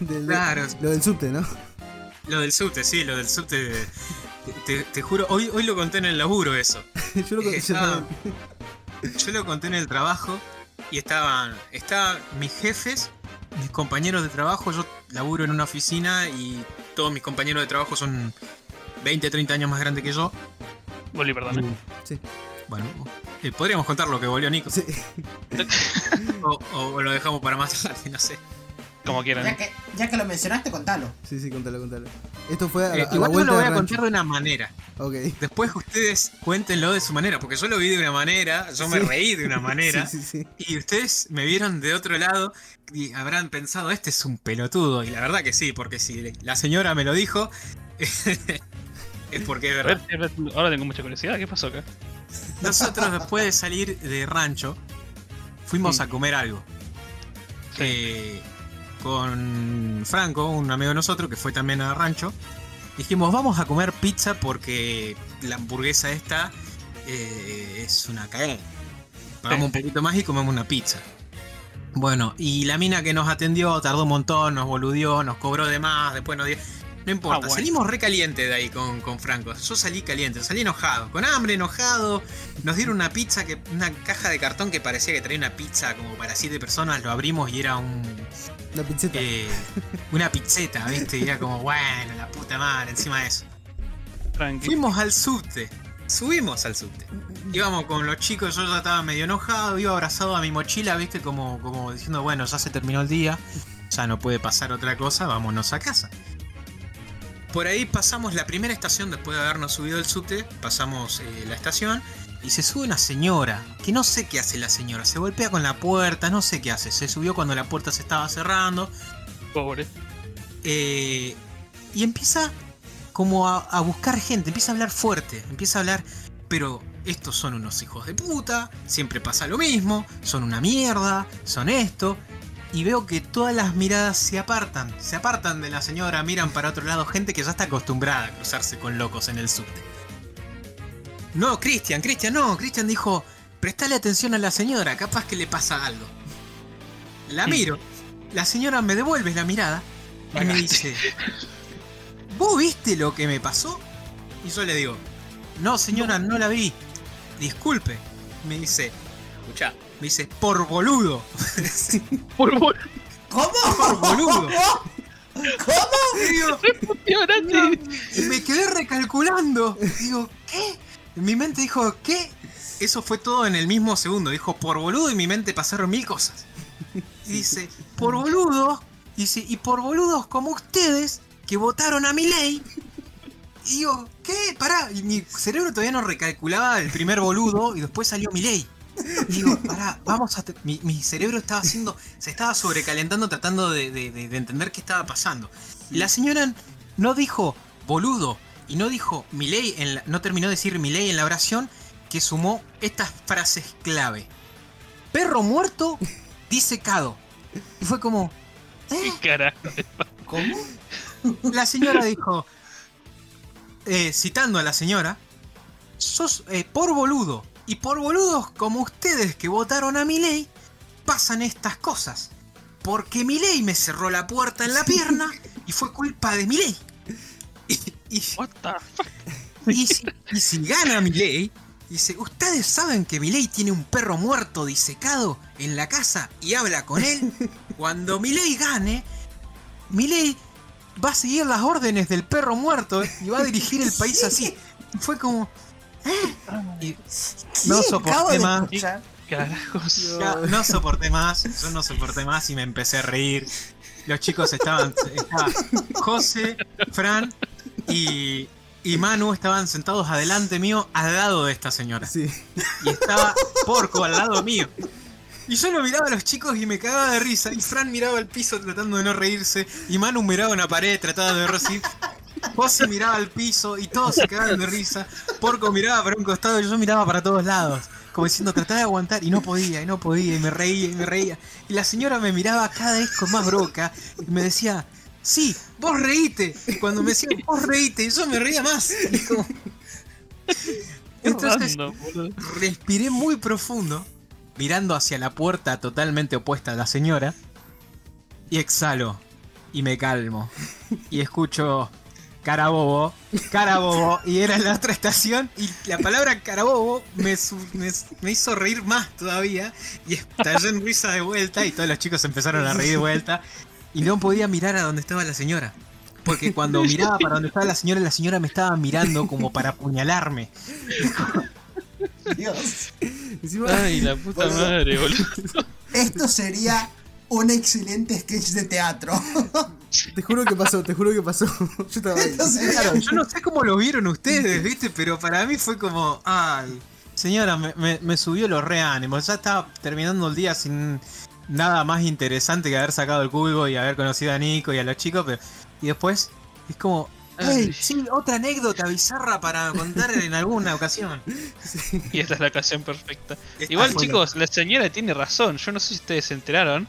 Claro. lo del subte, ¿no? Lo del subte, sí, lo del subte. Te, juro, hoy, hoy lo conté en el laburo eso. yo lo Eh. Yo lo conté en el trabajo y estaban, estaban mis jefes, mis compañeros de trabajo. Yo laburo en una oficina y todos mis compañeros de trabajo son 20, 30 años más grandes que yo. Boli, perdón. ¿eh? Sí, Bueno, eh, podríamos contar lo que volvió Nico. sí. O, o lo dejamos para más tarde, no sé. Como quieran. Ya que, ya que lo mencionaste, contalo. Sí, sí, contalo, contalo. Esto fue a, Eh, a la igual yo lo voy a contar de una manera. Ok. Después ustedes cuéntenlo de su manera, porque yo lo vi de una manera, yo me reí de una manera, Sí, sí, sí. y ustedes me vieron de otro lado y habrán pensado, este es un pelotudo. Y la verdad que sí, porque si la señora me lo dijo, es porque es A verdad. ver, ahora tengo mucha curiosidad. ¿Qué pasó acá? Nosotros después de salir de rancho, fuimos Sí. a comer algo. Sí. Eh, con Franco, un amigo de nosotros que fue también a rancho. Dijimos, vamos a comer pizza porque la hamburguesa esta eh, es una cagada. Pagamos un poquito más y comemos una pizza. Bueno, y la mina que nos atendió tardó un montón, nos boludió, nos cobró de más, después nos dio... No importa, Ah, bueno. salimos re caliente de ahí con, con Franco. Yo salí caliente, salí enojado, con hambre, enojado. Nos dieron una pizza, que una caja de cartón que parecía que traía una pizza como para siete personas. Lo abrimos y era un, La pizzeta. eh, una pizzeta, ¿viste? Y era como, bueno, la puta madre, encima de eso. Tranqui. Fuimos al subte, subimos al subte. Íbamos con los chicos, yo ya estaba medio enojado, iba abrazado a mi mochila, ¿viste? Como, como diciendo, bueno, ya se terminó el día, ya no puede pasar otra cosa, vámonos a casa. Por ahí pasamos la primera estación después de habernos subido el subte, pasamos eh, la estación y se sube una señora, que no sé qué hace la señora, se golpea con la puerta, no sé qué hace, se subió cuando la puerta se estaba cerrando, Pobre. eh, y empieza como a, a buscar gente, empieza a hablar fuerte, empieza a hablar, pero estos son unos hijos de puta, siempre pasa lo mismo, son una mierda, son esto, y veo que todas las miradas se apartan, se apartan de la señora, miran para otro lado, gente que ya está acostumbrada a cruzarse con locos en el subte. No, Cristian, Cristian, no, Cristian dijo, prestale atención a la señora, capaz que le pasa algo. La miro, la señora me devuelve la mirada y me dice, ¿vos viste lo que me pasó? Y yo le digo, no señora, no la vi. Disculpe. Me dice, escucha, me dice, por boludo. Por. ¿Cómo? por boludo. ¿Cómo? Digo, me quedé recalculando. Digo, ¿qué? Mi mente dijo, ¿qué? Eso fue todo en el mismo segundo. Dijo, por boludo, y mi mente pasaron mil cosas. Y dice, por boludo. Dice, y por boludos como ustedes que votaron a mi ley. Y digo, ¿qué? Pará. Y mi cerebro todavía no recalculaba el primer boludo y después salió mi ley. Y digo, pará, vamos a. Mi, mi cerebro estaba haciendo. Se estaba sobrecalentando tratando de, de- de- de entender qué estaba pasando. La señora no dijo boludo y no dijo mi ley, en la- no terminó de decir mi ley en la oración que sumó estas frases clave. Perro muerto, disecado. Y fue como, ¿Qué carajo? ¿Cómo? la señora dijo, eh, citando a la señora, sos eh, por boludo. Y por boludos como ustedes que votaron a mi ley, pasan estas cosas. Porque mi ley me cerró la puerta en la pierna y fue culpa de mi ley. Y, y- What the fuck? y si, y si gana Milei, dice, ¿ustedes saben que Milei tiene un perro muerto disecado en la casa y habla con él? Cuando Milei gane, Milei va a seguir las órdenes del perro muerto y va a dirigir el país así. Fue como... Y no soporté más. Carajos. no soporté más, yo no soporté más y me empecé a reír. Los chicos estaban, estaba José, Fran y, y Manu estaban sentados adelante mío al lado de esta señora. Sí. Y estaba Porco al lado mío. Y yo lo miraba a los chicos y me cagaba de risa. Y Fran miraba al piso tratando de no reírse. Y Manu miraba una pared tratando de reír. José miraba al piso y todos se cagaban de risa. Porco miraba para un costado y yo miraba para todos lados. Como diciendo, trataba de aguantar y no podía, y no podía, y me reía, y me reía. Y la señora me miraba cada vez con más broca y me decía, sí, vos reíte. Y cuando me decía, vos reíte, yo me reía más. Y como- Entonces, Random, respiré muy profundo, mirando hacia la puerta totalmente opuesta a la señora, y exhalo, y me calmo, y escucho carabobo, carabobo, y era la otra estación, y la palabra carabobo me, su- me, me hizo reír más todavía, y estallé en risa de vuelta, y todos los chicos empezaron a reír de vuelta, y no podía mirar a donde estaba la señora. Porque cuando miraba para donde estaba la señora, la señora me estaba mirando como para apuñalarme. Dios. Ay, la puta madre, boludo. Esto sería un excelente sketch de teatro. Te juro que pasó, te juro que pasó. Yo estaba ahí. Esto sería- Claro, yo no sé cómo lo vieron ustedes, ¿viste? Pero para mí fue como, ay, señora, me, me- me subió los reánimos. Ya estaba terminando el día sin nada más interesante que haber sacado el cubo y haber conocido a Nico y a los chicos, pero... Y después es como, Ay. sí, otra anécdota bizarra para contar en alguna ocasión. Y esta es la ocasión perfecta. Esta Igual, chicos, la señora tiene razón. Yo no sé si ustedes se enteraron.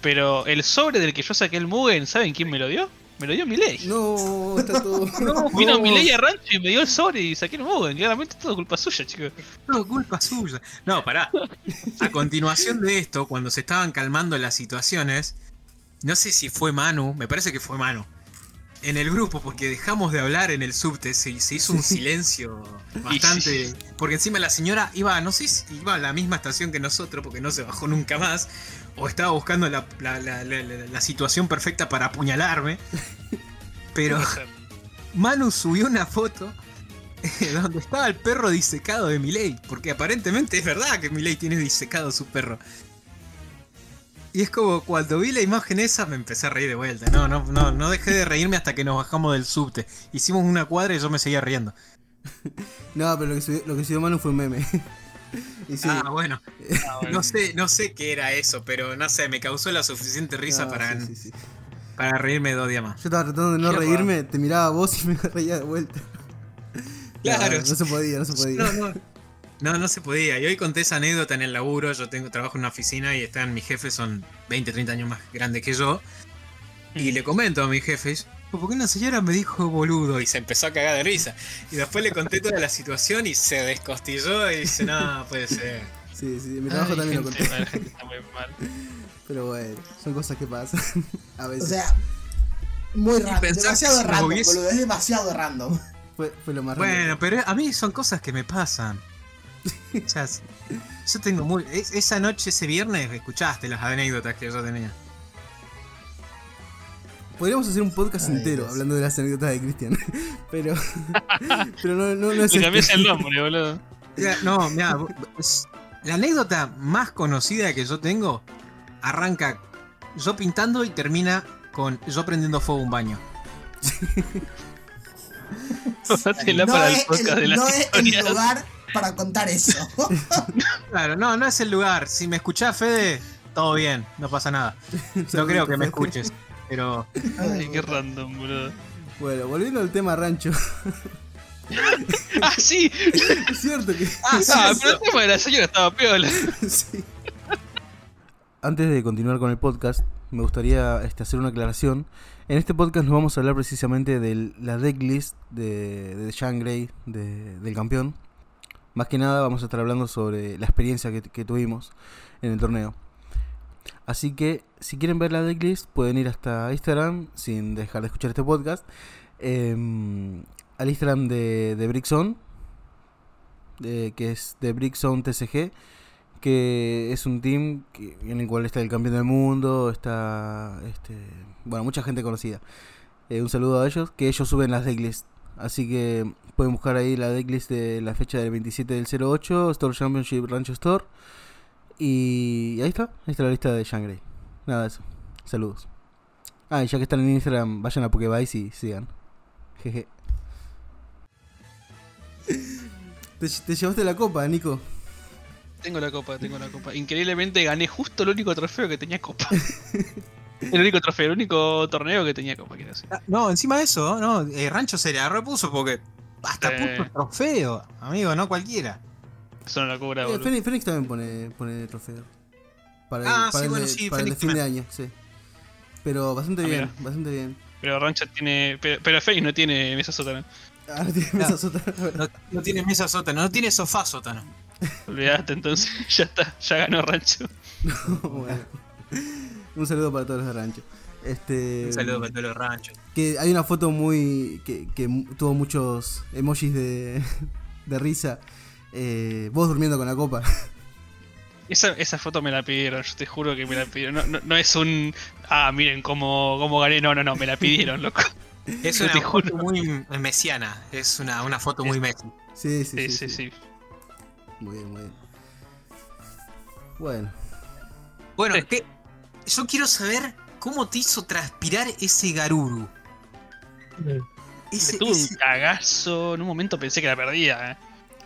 Pero el sobre del que yo saqué el Mugen, ¿saben quién me lo dio? Me lo dio Milei. No, está todo. Vino Milei a rancho y me dio el sobre y saqué el Mugen. Claramente es todo culpa suya, chicos. todo culpa suya. No, pará. A continuación de esto, cuando se estaban calmando las situaciones, no sé si fue Manu, me parece que fue Manu. En el grupo, porque dejamos de hablar en el subte, se, se hizo un silencio bastante. Porque encima la señora iba, no sé si iba a la misma estación que nosotros, porque no se bajó nunca más. O estaba buscando la, la- la- la- la- la situación perfecta para apuñalarme. Pero Manu subió una foto donde estaba el perro disecado de Milei. Porque aparentemente es verdad que Milei tiene disecado su perro. Y es como cuando vi la imagen esa me empecé a reír de vuelta. No, no, no, no dejé de reírme hasta que nos bajamos del subte. Hicimos una cuadra y yo me seguía riendo. No, pero lo que subió, lo que subió Manu fue un meme. Y sí, Ah, bueno. No sé, no sé qué era eso, pero no sé, me causó la suficiente risa no, para, sí, sí, sí. para reírme dos días más. Yo estaba tratando de no reírme, te miraba a vos y me reía de vuelta. Claro. No, no se podía, no se podía. No, no. No, no se podía. Y hoy conté esa anécdota en el laburo. Yo tengo trabajo en una oficina y están mis jefes, son 20, 30 años más grandes que yo. Y le comento a mis jefes, ¿por qué una señora me dijo boludo? Y se empezó a cagar de risa. Y después le conté toda la situación y se descostilló y dice, no, puede ser. Sí, sí, mi trabajo Ay, también lo conté. la gente está muy mal. Pero bueno, son cosas que pasan. A O veces. sea, muy random. Demasiado random, hubiese- boludo. Es demasiado random. fue, fue lo más raro. Bueno, pero a mí son cosas que me pasan. O sea, yo tengo muy... es- esa noche, ese viernes, escuchaste las anécdotas que yo tenía. Podríamos hacer un podcast Ay, entero Dios. hablando de las anécdotas de Cristian. pero. pero no, no, no es Le este. el nombre, boludo. No, mira, la anécdota más conocida que yo tengo arranca yo pintando y termina con yo prendiendo fuego a un baño. No para el es, podcast de el, las no es el lugar para contar eso. Claro, no, no es el lugar. Si me escuchás, Fede, todo bien, no pasa nada. No creo que me escuches, pero Ay, qué random, boludo. Bueno, volviendo al tema rancho. ah, sí. Es cierto que. Ah, sí, Ah, pero el tema de la señora estaba piola. Sí. Antes de continuar con el podcast, me gustaría este, hacer una aclaración. En este podcast nos vamos a hablar precisamente de la decklist de, de Shangri de, del campeón. Más que nada vamos a estar hablando sobre la experiencia que, que tuvimos en el torneo. Así que si quieren ver la decklist pueden ir hasta Instagram sin dejar de escuchar este podcast. em, al Instagram de, de Brickzone, de- que es de Brickzone TCG que es un team que- en el cual está el campeón del mundo, está este, bueno, mucha gente conocida. Eh, un saludo a ellos, que ellos suben las decklists. Así que pueden buscar ahí la decklist de la fecha del 27 del 08, Store Championship Rancho Store. Y ahí está, ahí está la lista de Shangri. Nada de eso. Saludos. Ah, y ya que están en Instagram, vayan a Pokevice y sigan. Jeje. Te, te llevaste la copa, Nico. Tengo la copa, tengo la copa. Increíblemente gané justo el único trofeo que tenía copa. el único trofeo, el único torneo que tenía copa, quiero decir. Ah, No, encima de eso, no, eh, Rancho se la repuso porque hasta puso trofeo, amigo, no cualquiera. Es una locura, Eh, boludo. Fénix, Fénix también pone, pone trofeo. Para Ah, el, para sí, el bueno, sí, para el fin de año, sí. Pero bastante Ah, bien, mira. bastante bien. Pero Rancha tiene. Pero, pero Fénix no tiene mesa sótana. Ah, no tiene No. mesa sótana. No, no tiene mesa sótano, no tiene sofá sótano. Olvidaste, entonces ya está, ya ganó Rancho. Bueno. Un saludo para todos los de rancho. Este, Un saludo para todos los ranchos. Que hay una foto muy. que, que tuvo muchos emojis de, de risa. Eh, vos durmiendo con la copa. Esa, esa foto me la pidieron, yo te juro que me la pidieron. No, no, no es un. Ah, miren cómo, cómo gané. No, no, no, me la pidieron, loco. Es Yo una te foto juro. muy mesiana, es una, una foto muy Messi. Sí, sí, Sí, sí. sí, sí. Muy bien, muy bien. Bueno. Bueno, Sí. que yo quiero saber cómo te hizo transpirar ese Garuru. Ese, Me tuve un cagazo. En un momento pensé que la perdía. eh.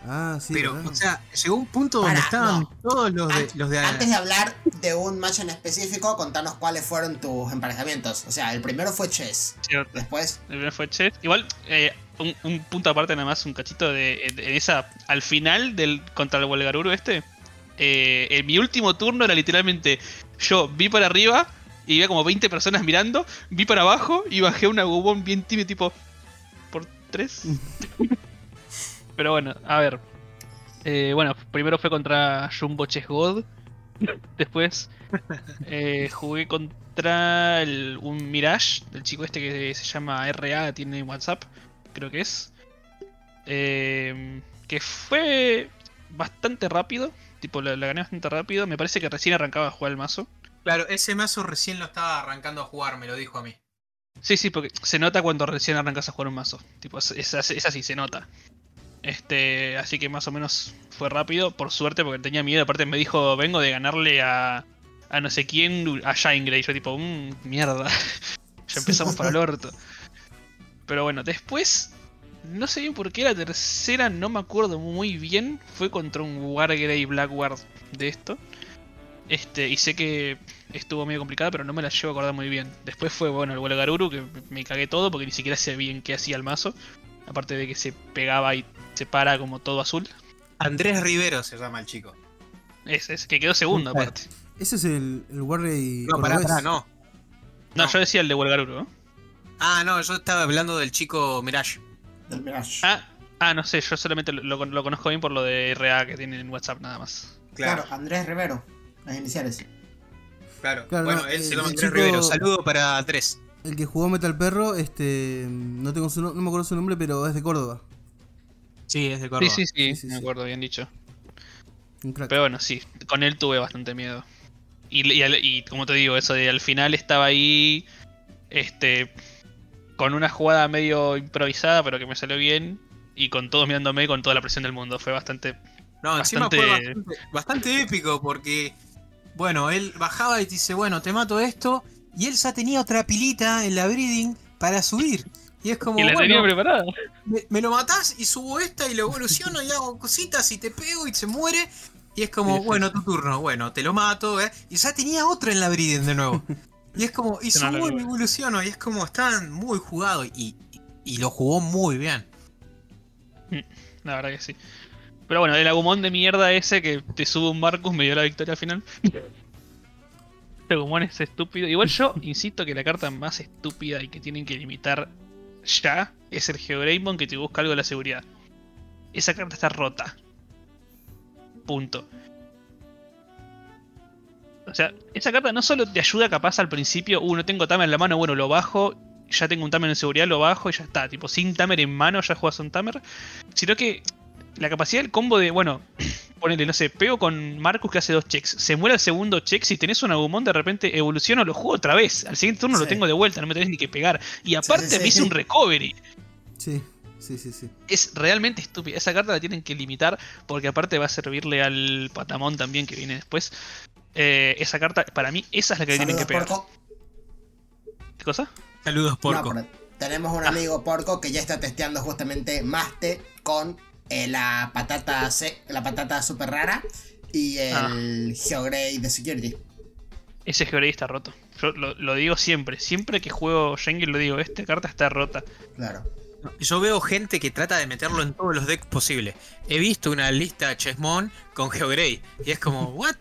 Ah, sí. pero, ¿verdad? o sea, llegó un punto donde Pará, estaban no. todos los de, Ant- los de Antes de hablar de un match en específico, contanos cuáles fueron tus emparejamientos. O sea, el primero fue Chess. Cierto. Después, El primer fue Chess. Igual, eh, un, un punto aparte, nada más, un cachito de, de- de esa. Al final del contra el Volgaruru este. eh, en mi último turno era literalmente. Yo vi para arriba y había como 20 personas mirando. Vi para abajo y bajé una Gubón bien tibia, tipo. Por 3. Pero bueno, a ver. Eh, bueno, primero fue contra Jumbo Chess God. Después eh, jugué contra el- un Mirage, del chico este que se llama RA, tiene WhatsApp, creo que es. Eh, que fue bastante rápido, tipo la, la gané bastante rápido. Me parece que recién arrancaba a jugar el mazo. Claro, ese mazo recién lo estaba arrancando a jugar, me lo dijo a mí. Sí, sí, porque se nota cuando recién arrancas a jugar un mazo. Tipo, es, es, es así, se nota. Este, así que más o menos fue rápido, por suerte, porque tenía miedo. Aparte me dijo, vengo de ganarle a, a no sé quién, a Shine yo tipo, mmm, mierda. ya empezamos para el orto. Pero bueno, después, no sé bien por qué la tercera, no me acuerdo muy bien. Fue contra un Wargrey Blackguard de esto. Este, y sé que estuvo medio complicada, pero no me la llevo a acordar muy bien. Después fue, bueno, el Garuru, que me cagué todo porque ni siquiera sé bien qué hacía el mazo. Aparte de que se pegaba y se para como todo azul. Andrés Rivero se llama el chico. Ese, ese que quedó segundo aparte. Ese es el, el Warrior. No, pará, pará, no. No, No. yo decía el de ¿no? Ah, no, yo estaba hablando del chico Mirage. del Mirage. Ah, ah, no sé, yo solamente lo, lo- lo conozco bien por lo de RA que tiene en WhatsApp nada más. claro. Andrés Rivero. Las iniciales. claro. Claro, bueno, no, él se el llama Andrés chico- Rivero. Saludo para Andrés. El que jugó Metal Perro, este. No tengo su no, no me acuerdo su nombre, pero es de Córdoba. Sí, es de Córdoba. sí, sí, Sí, sí, me sí. acuerdo, bien dicho. Un crack. Pero bueno, sí, con él tuve bastante miedo. Y, y y como te digo, eso de al final estaba ahí, este, con una jugada medio improvisada, pero que me salió bien, y con todos mirándome con toda la presión del mundo. Fue bastante... No, encima Bastante- fue bastante, bastante épico porque, bueno, él bajaba y te dice, bueno, te mato esto, y él ya tenía otra pilita en la breeding para subir. Y es como, y la bueno, tenía preparada. me, me lo matás y subo esta y lo evoluciono y hago cositas y te pego y se muere. Y es como, bueno, tu turno, bueno, te lo mato, ¿eh? Y ya tenía otro en la breeding de nuevo. Y es como, y subo y locura. evoluciono, y es como, estaban muy jugados y, y lo jugó muy bien. La verdad que sí. Pero bueno, el agumón de mierda ese que te sube un Marcus me dio la victoria final. Este es estúpido. Igual yo insisto que la carta más estúpida y que tienen que limitar ya es el Geogreymon que te busca algo de la seguridad. Esa carta está rota. Punto. O sea, esa carta no solo te ayuda capaz al principio, uh, no tengo tamer en la mano, bueno, lo bajo, ya tengo un tamer en seguridad, lo bajo y ya está. Tipo, sin tamer en mano ya juegas un tamer. Sino que la capacidad del combo de, bueno, ponele, no sé, pego con Marcus que hace dos checks. Se muere el segundo check, si tenés un Agumon, de repente evoluciono, lo juego otra vez. Al siguiente turno lo tengo de vuelta, no me tenés ni que pegar. Y aparte sí, me hice sí. un recovery. Sí, sí, sí, sí. Es realmente estúpida. Esa carta la tienen que limitar porque aparte va a servirle al Patamón también que viene después. Eh, esa carta, para mí, esa es la que le tienen que pegar. Porco. ¿Qué cosa? Saludos, porco. tenemos un Ah. amigo porco que ya está testeando justamente Maste con eh, la patata la patata super rara y Ah. el Geogrey de Security. Ese Geogrey está roto. Yo lo, lo digo siempre. Siempre que juego Schengen lo digo. Esta carta está rota. Claro. Yo veo gente que trata de meterlo en todos los decks posibles. He visto una lista Chessmon con Geogrey y es como, ¿what?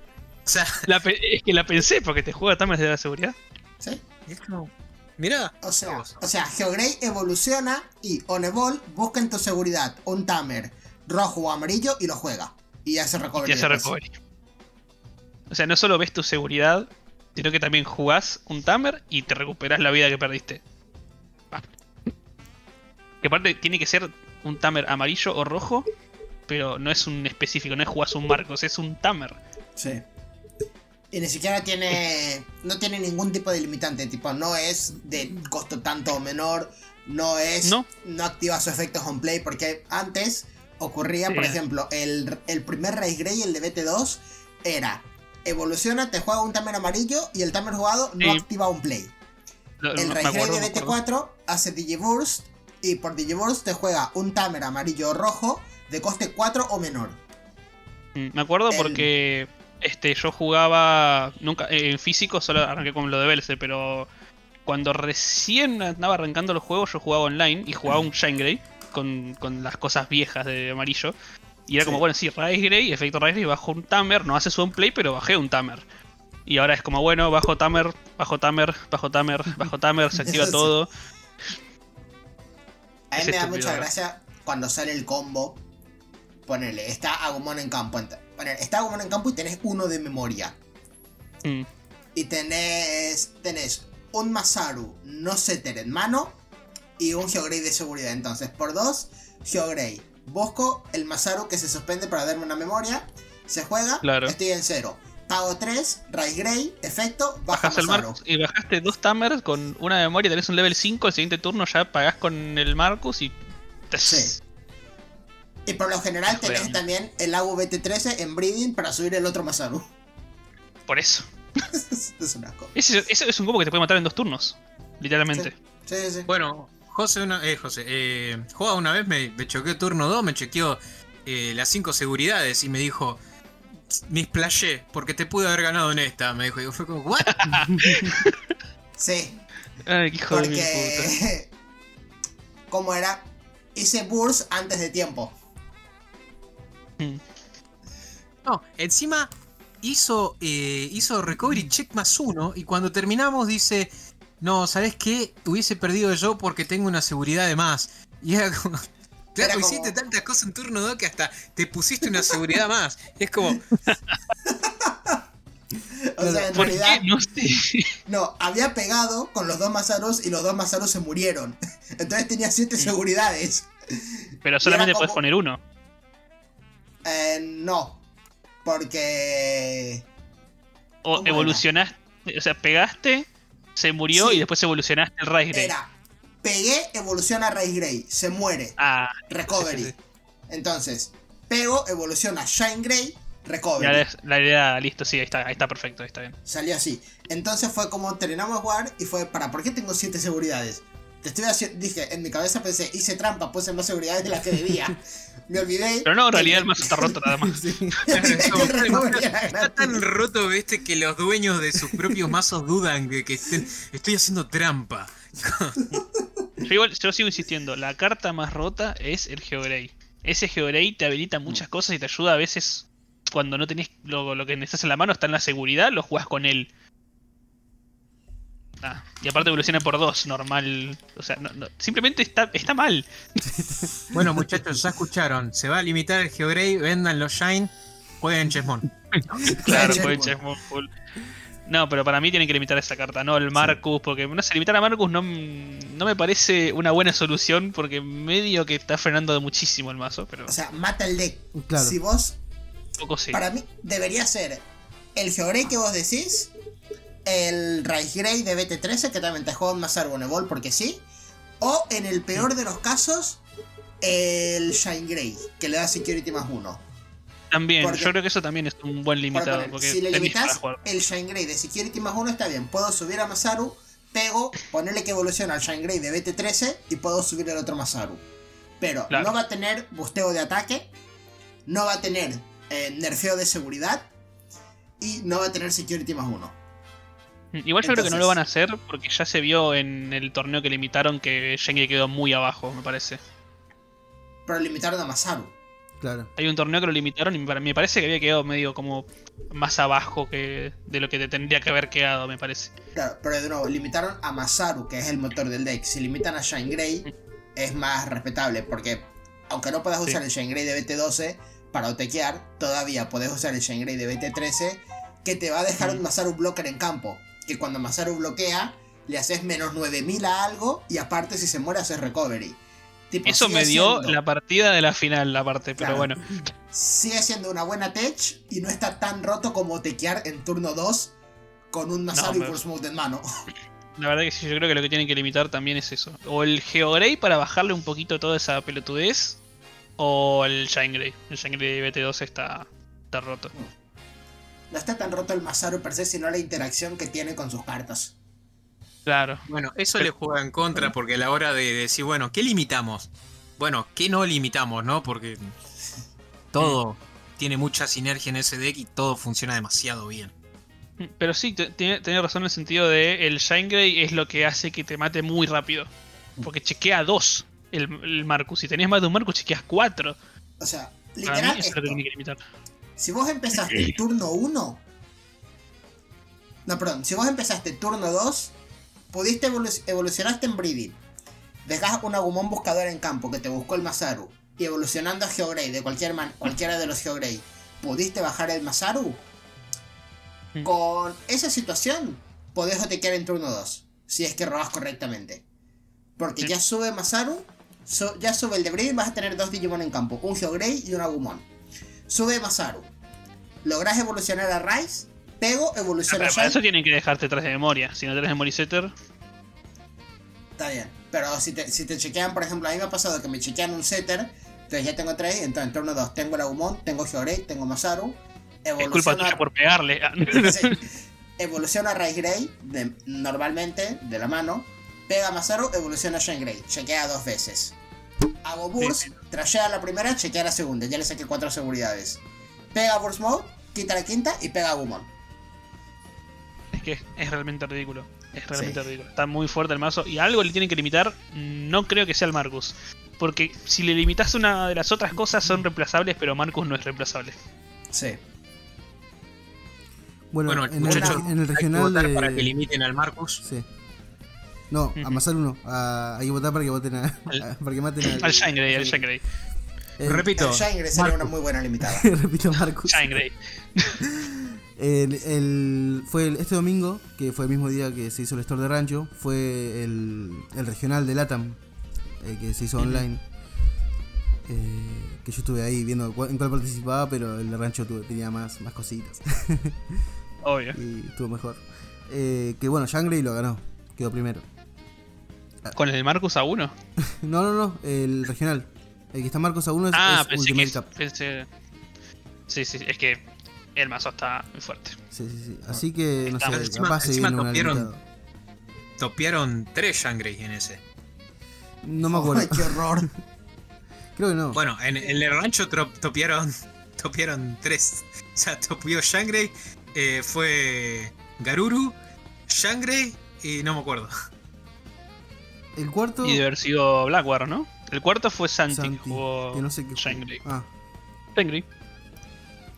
O sea, La es que la pensé porque te juega también de la seguridad. ¿Sí? y es como, mira, O sea, o sea, Geogrey evoluciona y Oneball busca en tu seguridad un Tamer rojo o amarillo y lo juega. Y hace recovery. Y hace recovery. O sea, no solo ves tu seguridad, sino que también jugás un Tamer y te recuperas la vida que perdiste. Que aparte tiene que ser un Tamer amarillo o rojo, pero no es un específico, no es jugás un Marcos, es un Tamer. Sí. Y ni siquiera tiene. No tiene ningún tipo de limitante. Tipo, no es de costo tanto o menor. No es. No. activa su efecto home play. Porque antes ocurría, por ejemplo, el, el primer Race Grey, el de BT2, era. Evoluciona, te juega un tamer amarillo y el tamer jugado no Sí. activa un play. El Race Grey de me acuerdo. BT4 hace Digiburst y por Digiburst te juega un tamer amarillo o rojo de coste 4 o menor. Mm, Me acuerdo El- porque este, yo jugaba nunca eh, en físico, solo arranqué con lo de Belce, pero cuando recién andaba arrancando los juegos, yo jugaba online y jugaba un Shine Grey con, con las cosas viejas de amarillo. Y era como, bueno, sí, Rise Grey, efecto Rise Grey, bajo un Tamer, no hace su play, pero bajé un Tamer. Y ahora es como, bueno, bajo Tamer, bajo Tamer, bajo Tamer, bajo Tamer, se activa Sí. todo. A mí Es me da estúpido, mucha gracia cuando sale el combo. Ponele, está Agumon en campo. Está Agumon en campo y tenés uno de memoria. Mm, Y tenés. Tenés un Masaru no setter en mano. Y un Geogrey de seguridad. Entonces, por dos, Geogrey. Busco el Masaru que se suspende para darme una memoria. Se juega, Claro. estoy en cero. Pago 3, Rise Grey, efecto, baja Bajás el Masaru. Marcus y bajaste dos Tamers con una memoria, tenés un level 5, el siguiente turno ya pagás con el Marcus y... Sí. Y por lo general tenés también el AU BT13 en Breeding para subir el otro Masaru. Por eso. es un asco. Ese, ese es un combo que te puede matar en dos turnos. Literalmente. Sí, sí, sí. Bueno, José, una, eh, José, eh, Joa una vez me, me choqueó turno 2, me chequeó eh, las 5 seguridades y me dijo, me explayé porque te pude haber ganado en esta. Me dijo, y fue como, ¿what? Sí, Ay, qué hijo de mil puta. porque. ¿Cómo era? Hice burst antes de tiempo. No, encima hizo, eh, hizo recovery check más uno y cuando terminamos dice, no, ¿sabes qué? Hubiese perdido yo porque tengo una seguridad de más. Y era como... Claro, Era como- hiciste tantas cosas en turno 2 que hasta te pusiste una seguridad más. Es como, O sea, en ¿Por realidad, qué? No sé. no, había pegado con los dos Masarus y los dos Masarus se murieron. Entonces tenía siete seguridades. Pero solamente como- puedes poner uno. Eh, no, porque. O ¿Cómo evolucionaste. O sea, pegaste, se murió Sí. y después evolucionaste el Rise Grey. Era. Pegué, evoluciona Rise Grey, se muere, Ah, recovery. sí, sí. Entonces, pego, evoluciona Shine Grey, recovery. la, idea, listo, sí, ahí está, ahí está perfecto, ahí está bien. Salió así. Entonces fue como terminamos a jugar y fue, ¿para por qué tengo siete seguridades? Te estoy haciendo, dije, en mi cabeza pensé, hice trampa, puse más seguridades de las que debía. Me olvidé. Pero no, en realidad el mazo está roto nada más. Sí. Está tan roto, viste, que los dueños de sus propios mazos dudan que, que estén- estoy haciendo trampa. Yo, igual, yo sigo insistiendo, la carta más rota es el Geogrey. ese Geogrey te habilita muchas cosas y te ayuda a veces cuando no tenés lo, lo que necesitas en la mano, está en la seguridad, lo jugás con él. Ah, y aparte evoluciona por dos, normal. O sea, no- no, simplemente está, está mal. Bueno, muchachos, ya escucharon. Se va a limitar el Geogrey, vendan los Shine, jueguen Chessmon. Claro, fue Chessmon full. No, pero para mí tienen que limitar esa carta, no el Marcus, porque no sé, limitar a Marcus no, no me parece una buena solución, porque medio que está frenando de muchísimo el mazo, pero O sea, mata el deck. Claro. Si vos, poco sí. para mí, debería ser el Geogrey que vos decís, el Rice Grey de BT13, que también te juega un Masaru Ball porque sí, o en el peor de los casos, el Shine Grey, que le da Security más uno. También, porque- yo creo que eso también es un buen Por limitado, poner, porque si le limitas el Shine Grey de Security más uno está bien. Puedo subir a Masaru, pego, ponerle que evoluciona al Shine Grey de BT13 y puedo subir el otro Masaru. Pero Claro. no va a tener busteo de ataque, no va a tener eh, nerfeo de seguridad y no va a tener Security más uno. Igual yo creo que no lo van a hacer porque ya se vio en el torneo que limitaron que Shengi quedó muy abajo, me parece. Pero limitaron a Masaru. Claro. Hay un torneo que lo limitaron y me pare- me parece que había quedado medio como más abajo que de lo que te tendría que haber quedado, me parece. Claro, pero de nuevo, limitaron a Masaru, que es el motor del deck. Si limitan a Shine Grey, es más respetable, porque aunque no puedas Sí. usar el Shine Grey de BT12 para otequear, todavía podés usar el Shine Grey de BT13, que te va a dejar un Masaru blocker en campo. Que cuando Masaru bloquea, le haces menos 9000 a algo, y aparte, si se muere, haces recovery. Tipo, Eso me dio siendo- la partida de la final, la parte, pero bueno. Sigue siendo una buena tech y no está tan roto como tequear en turno 2 con un Masaru y pero- Force Mode en mano. La verdad que sí, yo creo que lo que tienen que limitar también es eso. O el Geogrey para bajarle un poquito toda esa pelotudez, o el Shine Grey. El Shine Grey de BT2 está, está roto. No está tan roto el Masaru per se, sino la interacción que tiene con sus cartas. Claro. Bueno, eso le juega en contra porque a la hora de decir, bueno, ¿qué limitamos? Bueno, ¿qué no limitamos, no? Porque todo tiene mucha sinergia en ese deck y todo funciona demasiado bien. Pero sí, te- tiene, tiene razón en el sentido de el Shine Grey es lo que hace que te mate muy rápido. Porque chequea dos el, el Marcus. Si tenés más de un Marcus, chequeas cuatro. O sea, Para literal, mí eso es esto, lo que tiene que limitar. Si vos empezaste turno 1, no, perdón, si vos empezaste turno 2, pudiste evolu- evolucionaste en Breeding, dejás un Agumon buscador en campo que te buscó el Masaru, y evolucionando a Geogrey de cualquier man- cualquiera de los Geogrey, pudiste bajar el Masaru, Mm. con esa situación podés otequear en turno 2, si es que robas correctamente. Porque ya sube Masaru, su- ya sube el de Breeding, vas a tener dos Digimon en campo, un Geogrey y un Agumon. Sube Masaru. Lográs evolucionar a Rice, pego, Ah, evoluciona pero a para eso tienen que dejarte tres de memoria. Si no tenés memory setter, Está bien. Pero si te, si te chequean, por ejemplo, a mí me ha pasado que me chequean un setter, entonces ya tengo tres, entonces en turno 2 tengo el Agumon, tengo Geogrey, tengo Masaru. es culpa tuya por pegarle. Sí. evoluciona a Rice Grey, de- normalmente, de la mano. Pega a Masaru, evoluciona a Grey. Chequea dos veces. Hago Burst, Sí, trashea la primera, chequea la segunda. Ya le saqué cuatro seguridades. Pega Burst Mode, quita la quinta y pega a Agumon. Es que es realmente ridículo. Es realmente Sí. ridículo. Está muy fuerte el mazo. Y algo le tienen que limitar. No creo que sea el Marcus. Porque si le limitas una de las otras cosas son reemplazables, pero Marcus no es reemplazable. Sí. Bueno, Bueno, en, el, muchachos, en el Hay que regional votar de... para que limiten al Marcus. Sí. No, a Ujú. Masaru no. A- hay que votar para que voten a, a- para que maten al, Al Shine Grey, al Shine Grey. Eh, Repito, El Shine Grey sería una muy buena limitada. repito, Marcus. Shine Grey. El, el- fue el- este domingo, que fue el mismo día que se hizo el store de rancho, fue el, el regional de LATAM, eh, que se hizo online. Eh, que yo estuve ahí viendo cuál- en cuál participaba, pero el de rancho tuve- tenía más, más cositas Obvio. y estuvo mejor. Eh, que bueno, Shangri lo ganó, quedó primero. ¿Con el Marcus a uno? No, no, no, el regional. El que está Marcos a uno es, Ah, es pensé que. Ultimate Cup. pensé- Sí, sí, es que el mazo está muy fuerte. Sí, sí, sí. Así que, no Estamos- sé, encima- capaz se encima viene una topearon-. Topearon tres Shangri en ese. No me acuerdo. Ay, qué horror. Creo que no. Bueno, en, en el rancho topearon, topearon tres. O sea, topió Shangri, eh, fue Garuru, Shangri y no me acuerdo. El cuarto. Y de haber sido Blackwater, ¿no? El cuarto fue Santi, Santi, que jugó que no sé qué jugó. Ah, Shine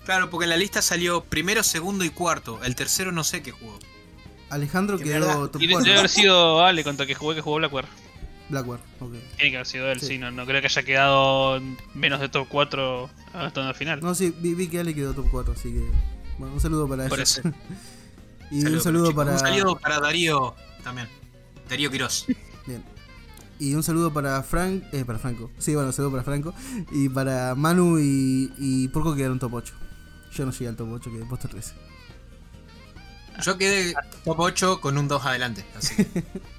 Claro, porque en la lista salió primero, segundo y cuarto. El tercero no sé qué jugó. Alejandro Qué quedó top Y de- 4. debe haber sido Ale contra el que jugué que jugó Blackwater. Blackwater, ok. Tiene que haber sido él, Sí. sí. no, no creo que haya quedado menos de top 4 hasta el final. No, sí, vi, vi que Ale quedó top 4, así que. Bueno, un saludo para Por ellos. eso. y un saludo chicos. para. Un saludo para Darío también. Darío Quirós. Bien. Y un saludo para Frank. Eh, para Franco. Sí, bueno, un saludo para Franco. Y para Manu y, y Porco que quedaron top 8. Yo no llegué al top 8, quedé puesto 13. Yo quedé top 8 con un 2 adelante. Así que.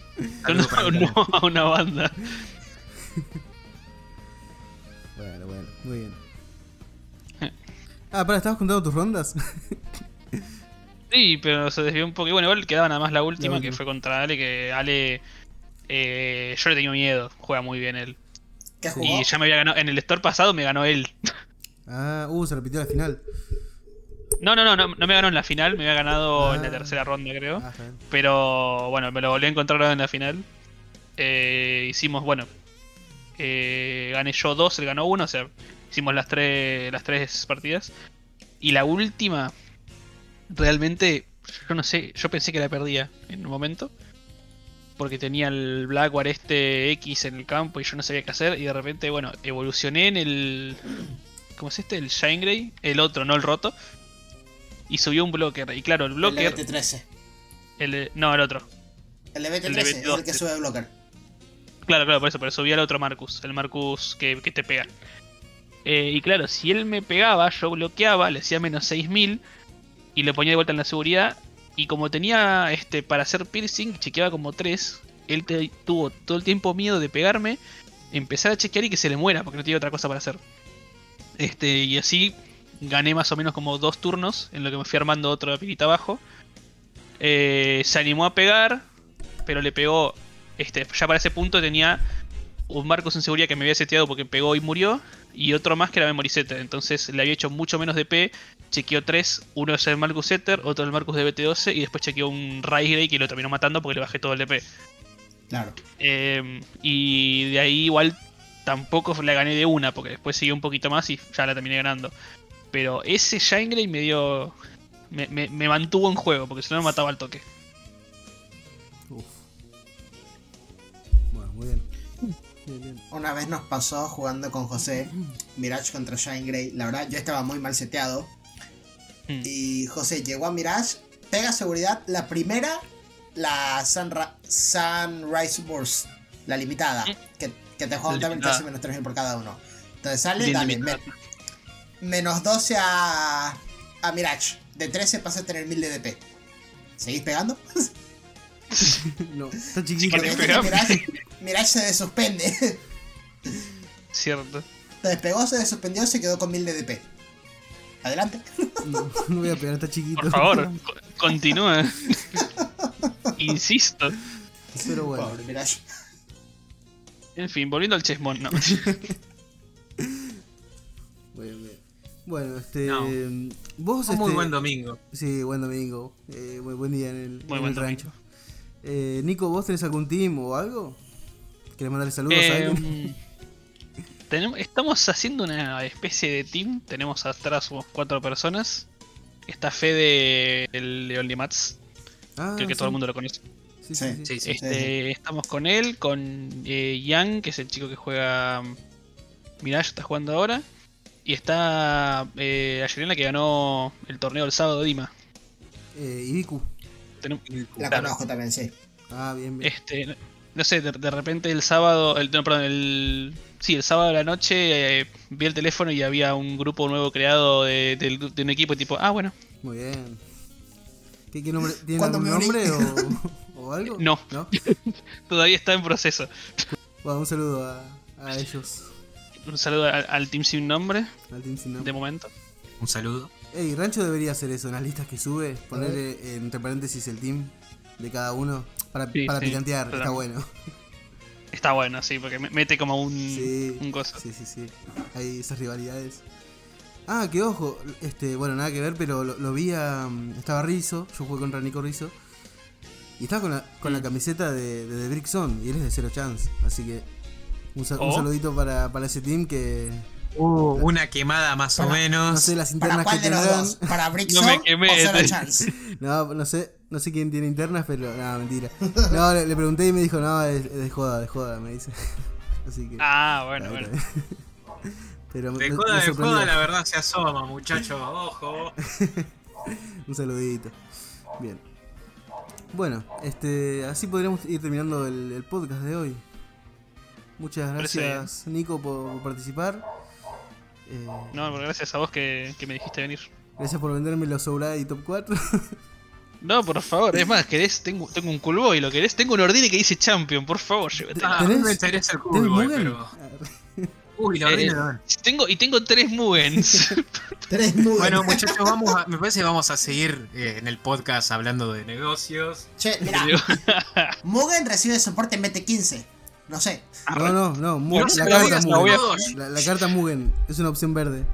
No, no a una banda. Bueno, bueno, muy bien. Ah, para, ¿estabas contando tus rondas? Sí, pero se desvió un poco. Y bueno, igual quedaba nada más la última, La que última. fue contra Ale, que Ale. Eh, yo le tenía miedo, juega muy bien él. ¿Qué? Y ya me había ganado. En el store pasado me ganó él. ah, uh, se repitió la final. No, no, no, no, no me ganó en la final, me había ganado en la Ah. tercera ronda, creo. Ah. Pero bueno, me lo volví a encontrar en la final. Eh, hicimos, bueno, eh, gané yo dos, él ganó uno, o sea, hicimos las tres, las tres partidas. Y la última, realmente, yo no sé, yo pensé que la perdía en un momento. Porque tenía el Blackware este X en el campo y yo no sabía qué hacer. Y de repente, bueno, evolucioné en el. ¿Cómo es este? El Shine Grey. El otro, no el roto. Y subió un blocker. Y claro, el El blocker. de BT13. El de- no, el otro. El de BT13 El es el que BT12. sube blocker. Claro, claro, por eso, pero subía al otro Marcus, el Marcus que, que te pega. Eh, y claro, si él me pegaba, yo bloqueaba, le hacía menos 6000 y le ponía de vuelta en la seguridad. Y como tenía este para hacer piercing, chequeaba como 3, él tuvo todo el tiempo miedo de pegarme, empezar a chequear y que se le muera, porque no tenía otra cosa para hacer. Este, y así gané más o menos como dos turnos, en lo que me fui armando otra pilita abajo. Eh, se animó a pegar, pero le pegó. Este, ya para ese punto tenía un Marcos en seguridad que me había seteado porque pegó y murió. Y otro más que era Memory Setter. Entonces le había hecho mucho menos DP. Chequeó tres. Uno es el Marcus Setter, otro el Marcus de BT12. Y después chequeó un Rise Grey que lo terminó matando porque le bajé todo el DP. Claro. Eh, y de ahí igual tampoco la gané de una, porque después siguió un poquito más y ya la terminé ganando. Pero ese Shine Grey me dio. Me, me- me mantuvo en juego, porque si no me mataba al toque. Uf. Bueno, muy bien. Una vez nos pasó jugando con José, Mirage contra Shine Grey. La verdad, yo estaba muy mal seteado. Mm. Y José llegó a Mirage, pega seguridad. La primera, la Sunra- Sunrise Burst, la limitada, que, que te juega un damage hace menos 3000 por cada uno. Entonces sale, Bien dale, menos 12 a, a Mirage. De 13 pasa a tener 1000 de DP. ¿Seguís pegando? No, está chiquito. Mirage, se desuspende. Cierto. Entonces pegó, se desuspendió, se quedó con 1000 de DP. Adelante. No, no voy a pegar, está chiquito. Por favor, co- continúa. Insisto. Pero bueno. Pobre Mirage. En fin, volviendo al Chessmon, no. Bueno, bien. Bueno, este. No. Vos, Un este. muy buen domingo. Sí, buen domingo. Eh, muy buen día en el, Muy en buen el rancho. Eh, Nico, ¿vos tenés algún team o algo? ¿Querés mandarle saludos a Eh, alguien? tenemos, estamos haciendo una especie de team. Tenemos atrás somos cuatro personas. Está Fede, el de Only Mats. Ah, Creo que sí. todo el mundo lo conoce. Sí, sí, Sí. sí. Sí, sí. Este, Estamos con él, con eh, Yang, que es el chico que juega mm, Mirage, está jugando ahora. Y está eh, Ayelena que ganó el torneo el sábado Dima. Eh, Ibiku. Tenemos- La Claro. conozco también, sí. Ah, bien, bien. Este, no sé, de, de repente el sábado, el, no, perdón, el, sí, el sábado de la noche eh, vi el teléfono y había un grupo nuevo creado de, de un equipo y tipo, ah, bueno, Muy bien. ¿Qué, qué nombre? ¿Tiene ¿Cuándo algún nombre o, o algo? No. ¿No? todavía está en proceso. Bueno, un saludo a, a ellos. Un saludo al, al team sin nombre, Al team sin de nombre. momento. Un saludo. Ey, Rancho debería hacer eso en las listas que sube. Ponerle entre paréntesis el team de cada uno. Para, Sí, para sí, picantear. Está bueno. Está bueno, sí, porque me- mete como un, Sí. un coso. Sí, sí, sí. Hay esas rivalidades. Ah, que ojo, este, bueno, nada que ver, pero lo, lo vi a. mm, Estaba Rizzo, yo jugué contra Nico Rizzo. Y está con la, con la camiseta de, de The Brick Zone y él es de Zero Chance. Así que un, un Oh. saludito para, para ese team que Uh, una quemada más o Para- menos. no sé las ¿Para internas cuál que de los tendrán. dos? ¿Para Brick No me quemé, o Zero Chance? No, no sé, no sé quién tiene internas, pero nada, mentira. No, le, le pregunté y me dijo, no, es, es de joda, de joda, me dice. Así que. Ah, bueno, bueno. Pero De me- joda, me de joda, la verdad se asoma, muchacho. Ojo. Un saludito. Bien. Bueno, este, así podríamos ir terminando el, el podcast de hoy. Muchas gracias, Nico, por, por participar. Eh, No, pero gracias a vos que, que me dijiste venir. Gracias por venderme los Soulai Top 4. No, por favor, es más, querés, tengo, tengo un Cool Boy, lo querés, tengo un Ordine que dice Champion, por favor, llévatelo. Ah, ¿Tenés- me interesa el ¿Tenés culo, Mugen? pero. Uy, Eh, ordeno, lo ordeno. Tengo, y tengo tres Mugens. Tres Mugen. Bueno, muchachos, vamos a, me parece que vamos a seguir eh, en el podcast hablando de negocios. Che, mira, Mugen recibe soporte en BT15. No sé. No, no, no, Mu- No la carta Mugen. La, la carta Mugen es una opción verde.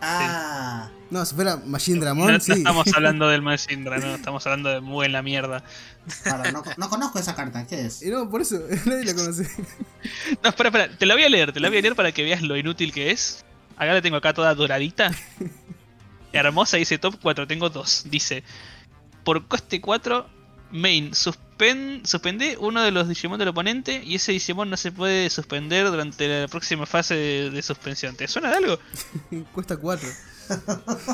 Ah. No, si fuera Machine No, Dramon, no sí. estamos hablando del Masindra, no, estamos hablando de Mugen la mierda. Claro, no, no conozco esa carta. ¿Qué es? Y no, por eso, nadie la conoce. No, espera, espera, te la voy a leer, te la voy a leer para que veas lo inútil que es. Acá la tengo acá toda doradita. Hermosa, dice top 4, tengo dos. Dice, por coste 4, main, suspen, suspende uno de los Digimon del oponente y ese Digimon no se puede suspender durante la próxima fase de, de suspensión. ¿Te suena de algo? Cuesta 4.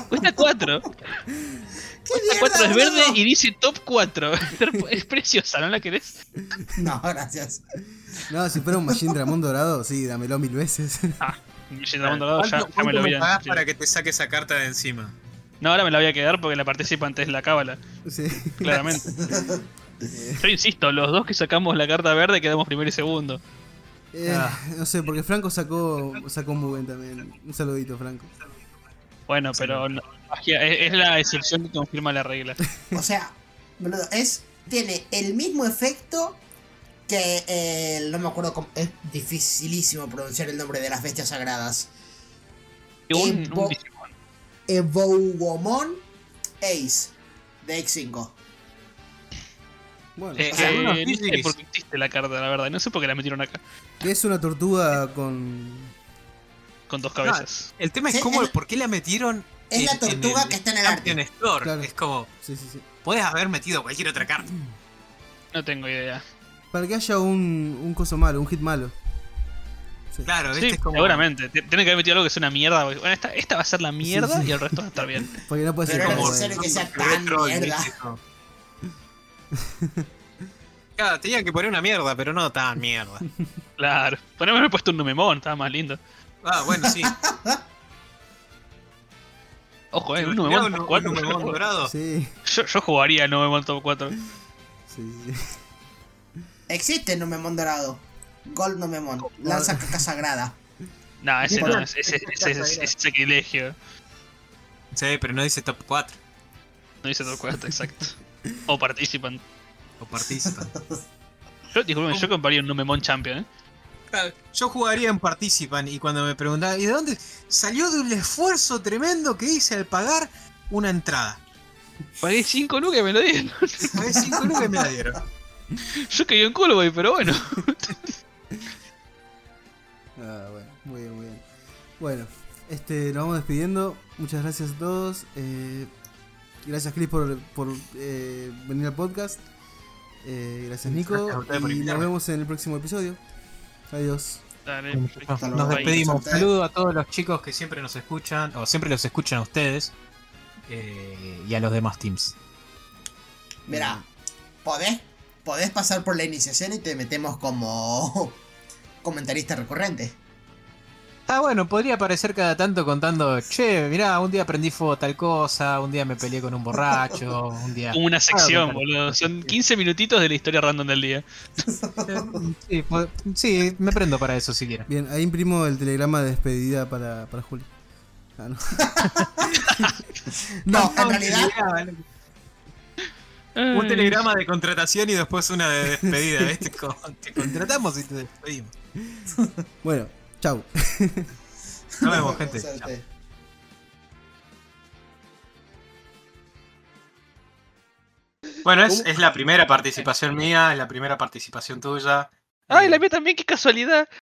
Cuesta 4. Cuesta 4 es verde y dice top 4. Es preciosa, ¿no la querés? No, gracias. No, si fuera un Machine Dramon dorado, sí, dámelo mil veces. Ah, Shinramon Dorado ya, ¿Cuánto, ya me lo me pagás para que te saque esa carta de encima? No, ahora me la voy a quedar porque la participante es la cábala, Sí. claramente. Yo insisto, los dos que sacamos la carta verde quedamos primero y segundo. Eh, Ah. No sé, porque Franco sacó, sacó Mugen también. Un saludito, Franco. Bueno, pero no, es, la excepción que confirma la regla. O sea, boludo, es. Tiene el mismo efecto que el. No me acuerdo cómo. Es dificilísimo pronunciar el nombre de las bestias sagradas. Y un, Evo- un. Evowomon Ace de X5. Bueno, Eh, eh, algunos no sé por qué existe la carta, la verdad. No sé por qué la metieron acá. que es una tortuga con. Con dos cabezas. El tema es Sí, cómo, es- por qué la metieron. Es la en- tortuga el que está en el Champion arte. Store. Claro. Es como, Sí, sí, sí. podés haber metido cualquier otra carta. No tengo idea. Para que haya un, un coso malo, un hit malo. Sí. Claro, Sí, este es como. seguramente. T- Tienen que haber metido algo que sea una mierda. porque, Bueno, esta, esta va a ser la mierda sí. y el resto va a estar bien. Porque no puede ser Pero como. bueno. que sea tan mierda. Claro, tenían que poner una mierda, pero no tan mierda. Claro. Haber puesto un Numemon, estaba más lindo. Ah, bueno, sí. Ojo, eh, un un- top un 4. Numemon dorado. Sí, Yo, yo jugaría el Numemon top 4. sí, sí. Existe Numemon dorado. Gold Numemon. Lanza caca sagrada. Nah, ese Bueno, no, es, ese, ese, ese- es sacrilegio. Sí, pero no dice top 4. No dice top 4, exacto. O participan. O participan. Yo, disculpen, yo compraría un Numemon Champion, ¿eh? Claro, Yo jugaría en Participan y cuando me preguntaban, ¿y de dónde? Salió de un esfuerzo tremendo que hice al pagar una entrada. Pagué 5 lucas y me lo dieron. Pagué 5 lucas y me la dieron. Yo caí en culo, güey, pero bueno. Ah, bueno, muy bien, muy bien. Bueno, este, nos vamos despidiendo. Muchas gracias a todos. Eh, gracias, Chris, por, por eh, venir al podcast. Eh, gracias, Nico. Gracias y nos vemos en el próximo episodio. Adiós. Dale, Nos despedimos. Un saludo a todos los chicos que siempre nos escuchan, o siempre los escuchan a ustedes, eh, y a los demás teams. Mira, podés, podés pasar por la iniciación y te metemos como comentarista recurrente. Ah, bueno, podría aparecer cada tanto contando, che, mirá, un día aprendí fuego tal cosa, un día me peleé con un borracho, un día... Como una sección, Ah, boludo. Son 15 minutitos de la historia random del día. Eh, Sí, sí, me prendo para eso si quieren. Bien, ahí imprimo el telegrama de despedida para, para Julio. Ah, no. No, en realidad, Un telegrama de contratación y después una de despedida, ¿viste? Como, te contratamos y te despedimos. Bueno, chau. Nos vemos, gente. Bueno, es, es la primera participación mía, es la primera participación tuya. Ay, Eh, la mía también, qué casualidad.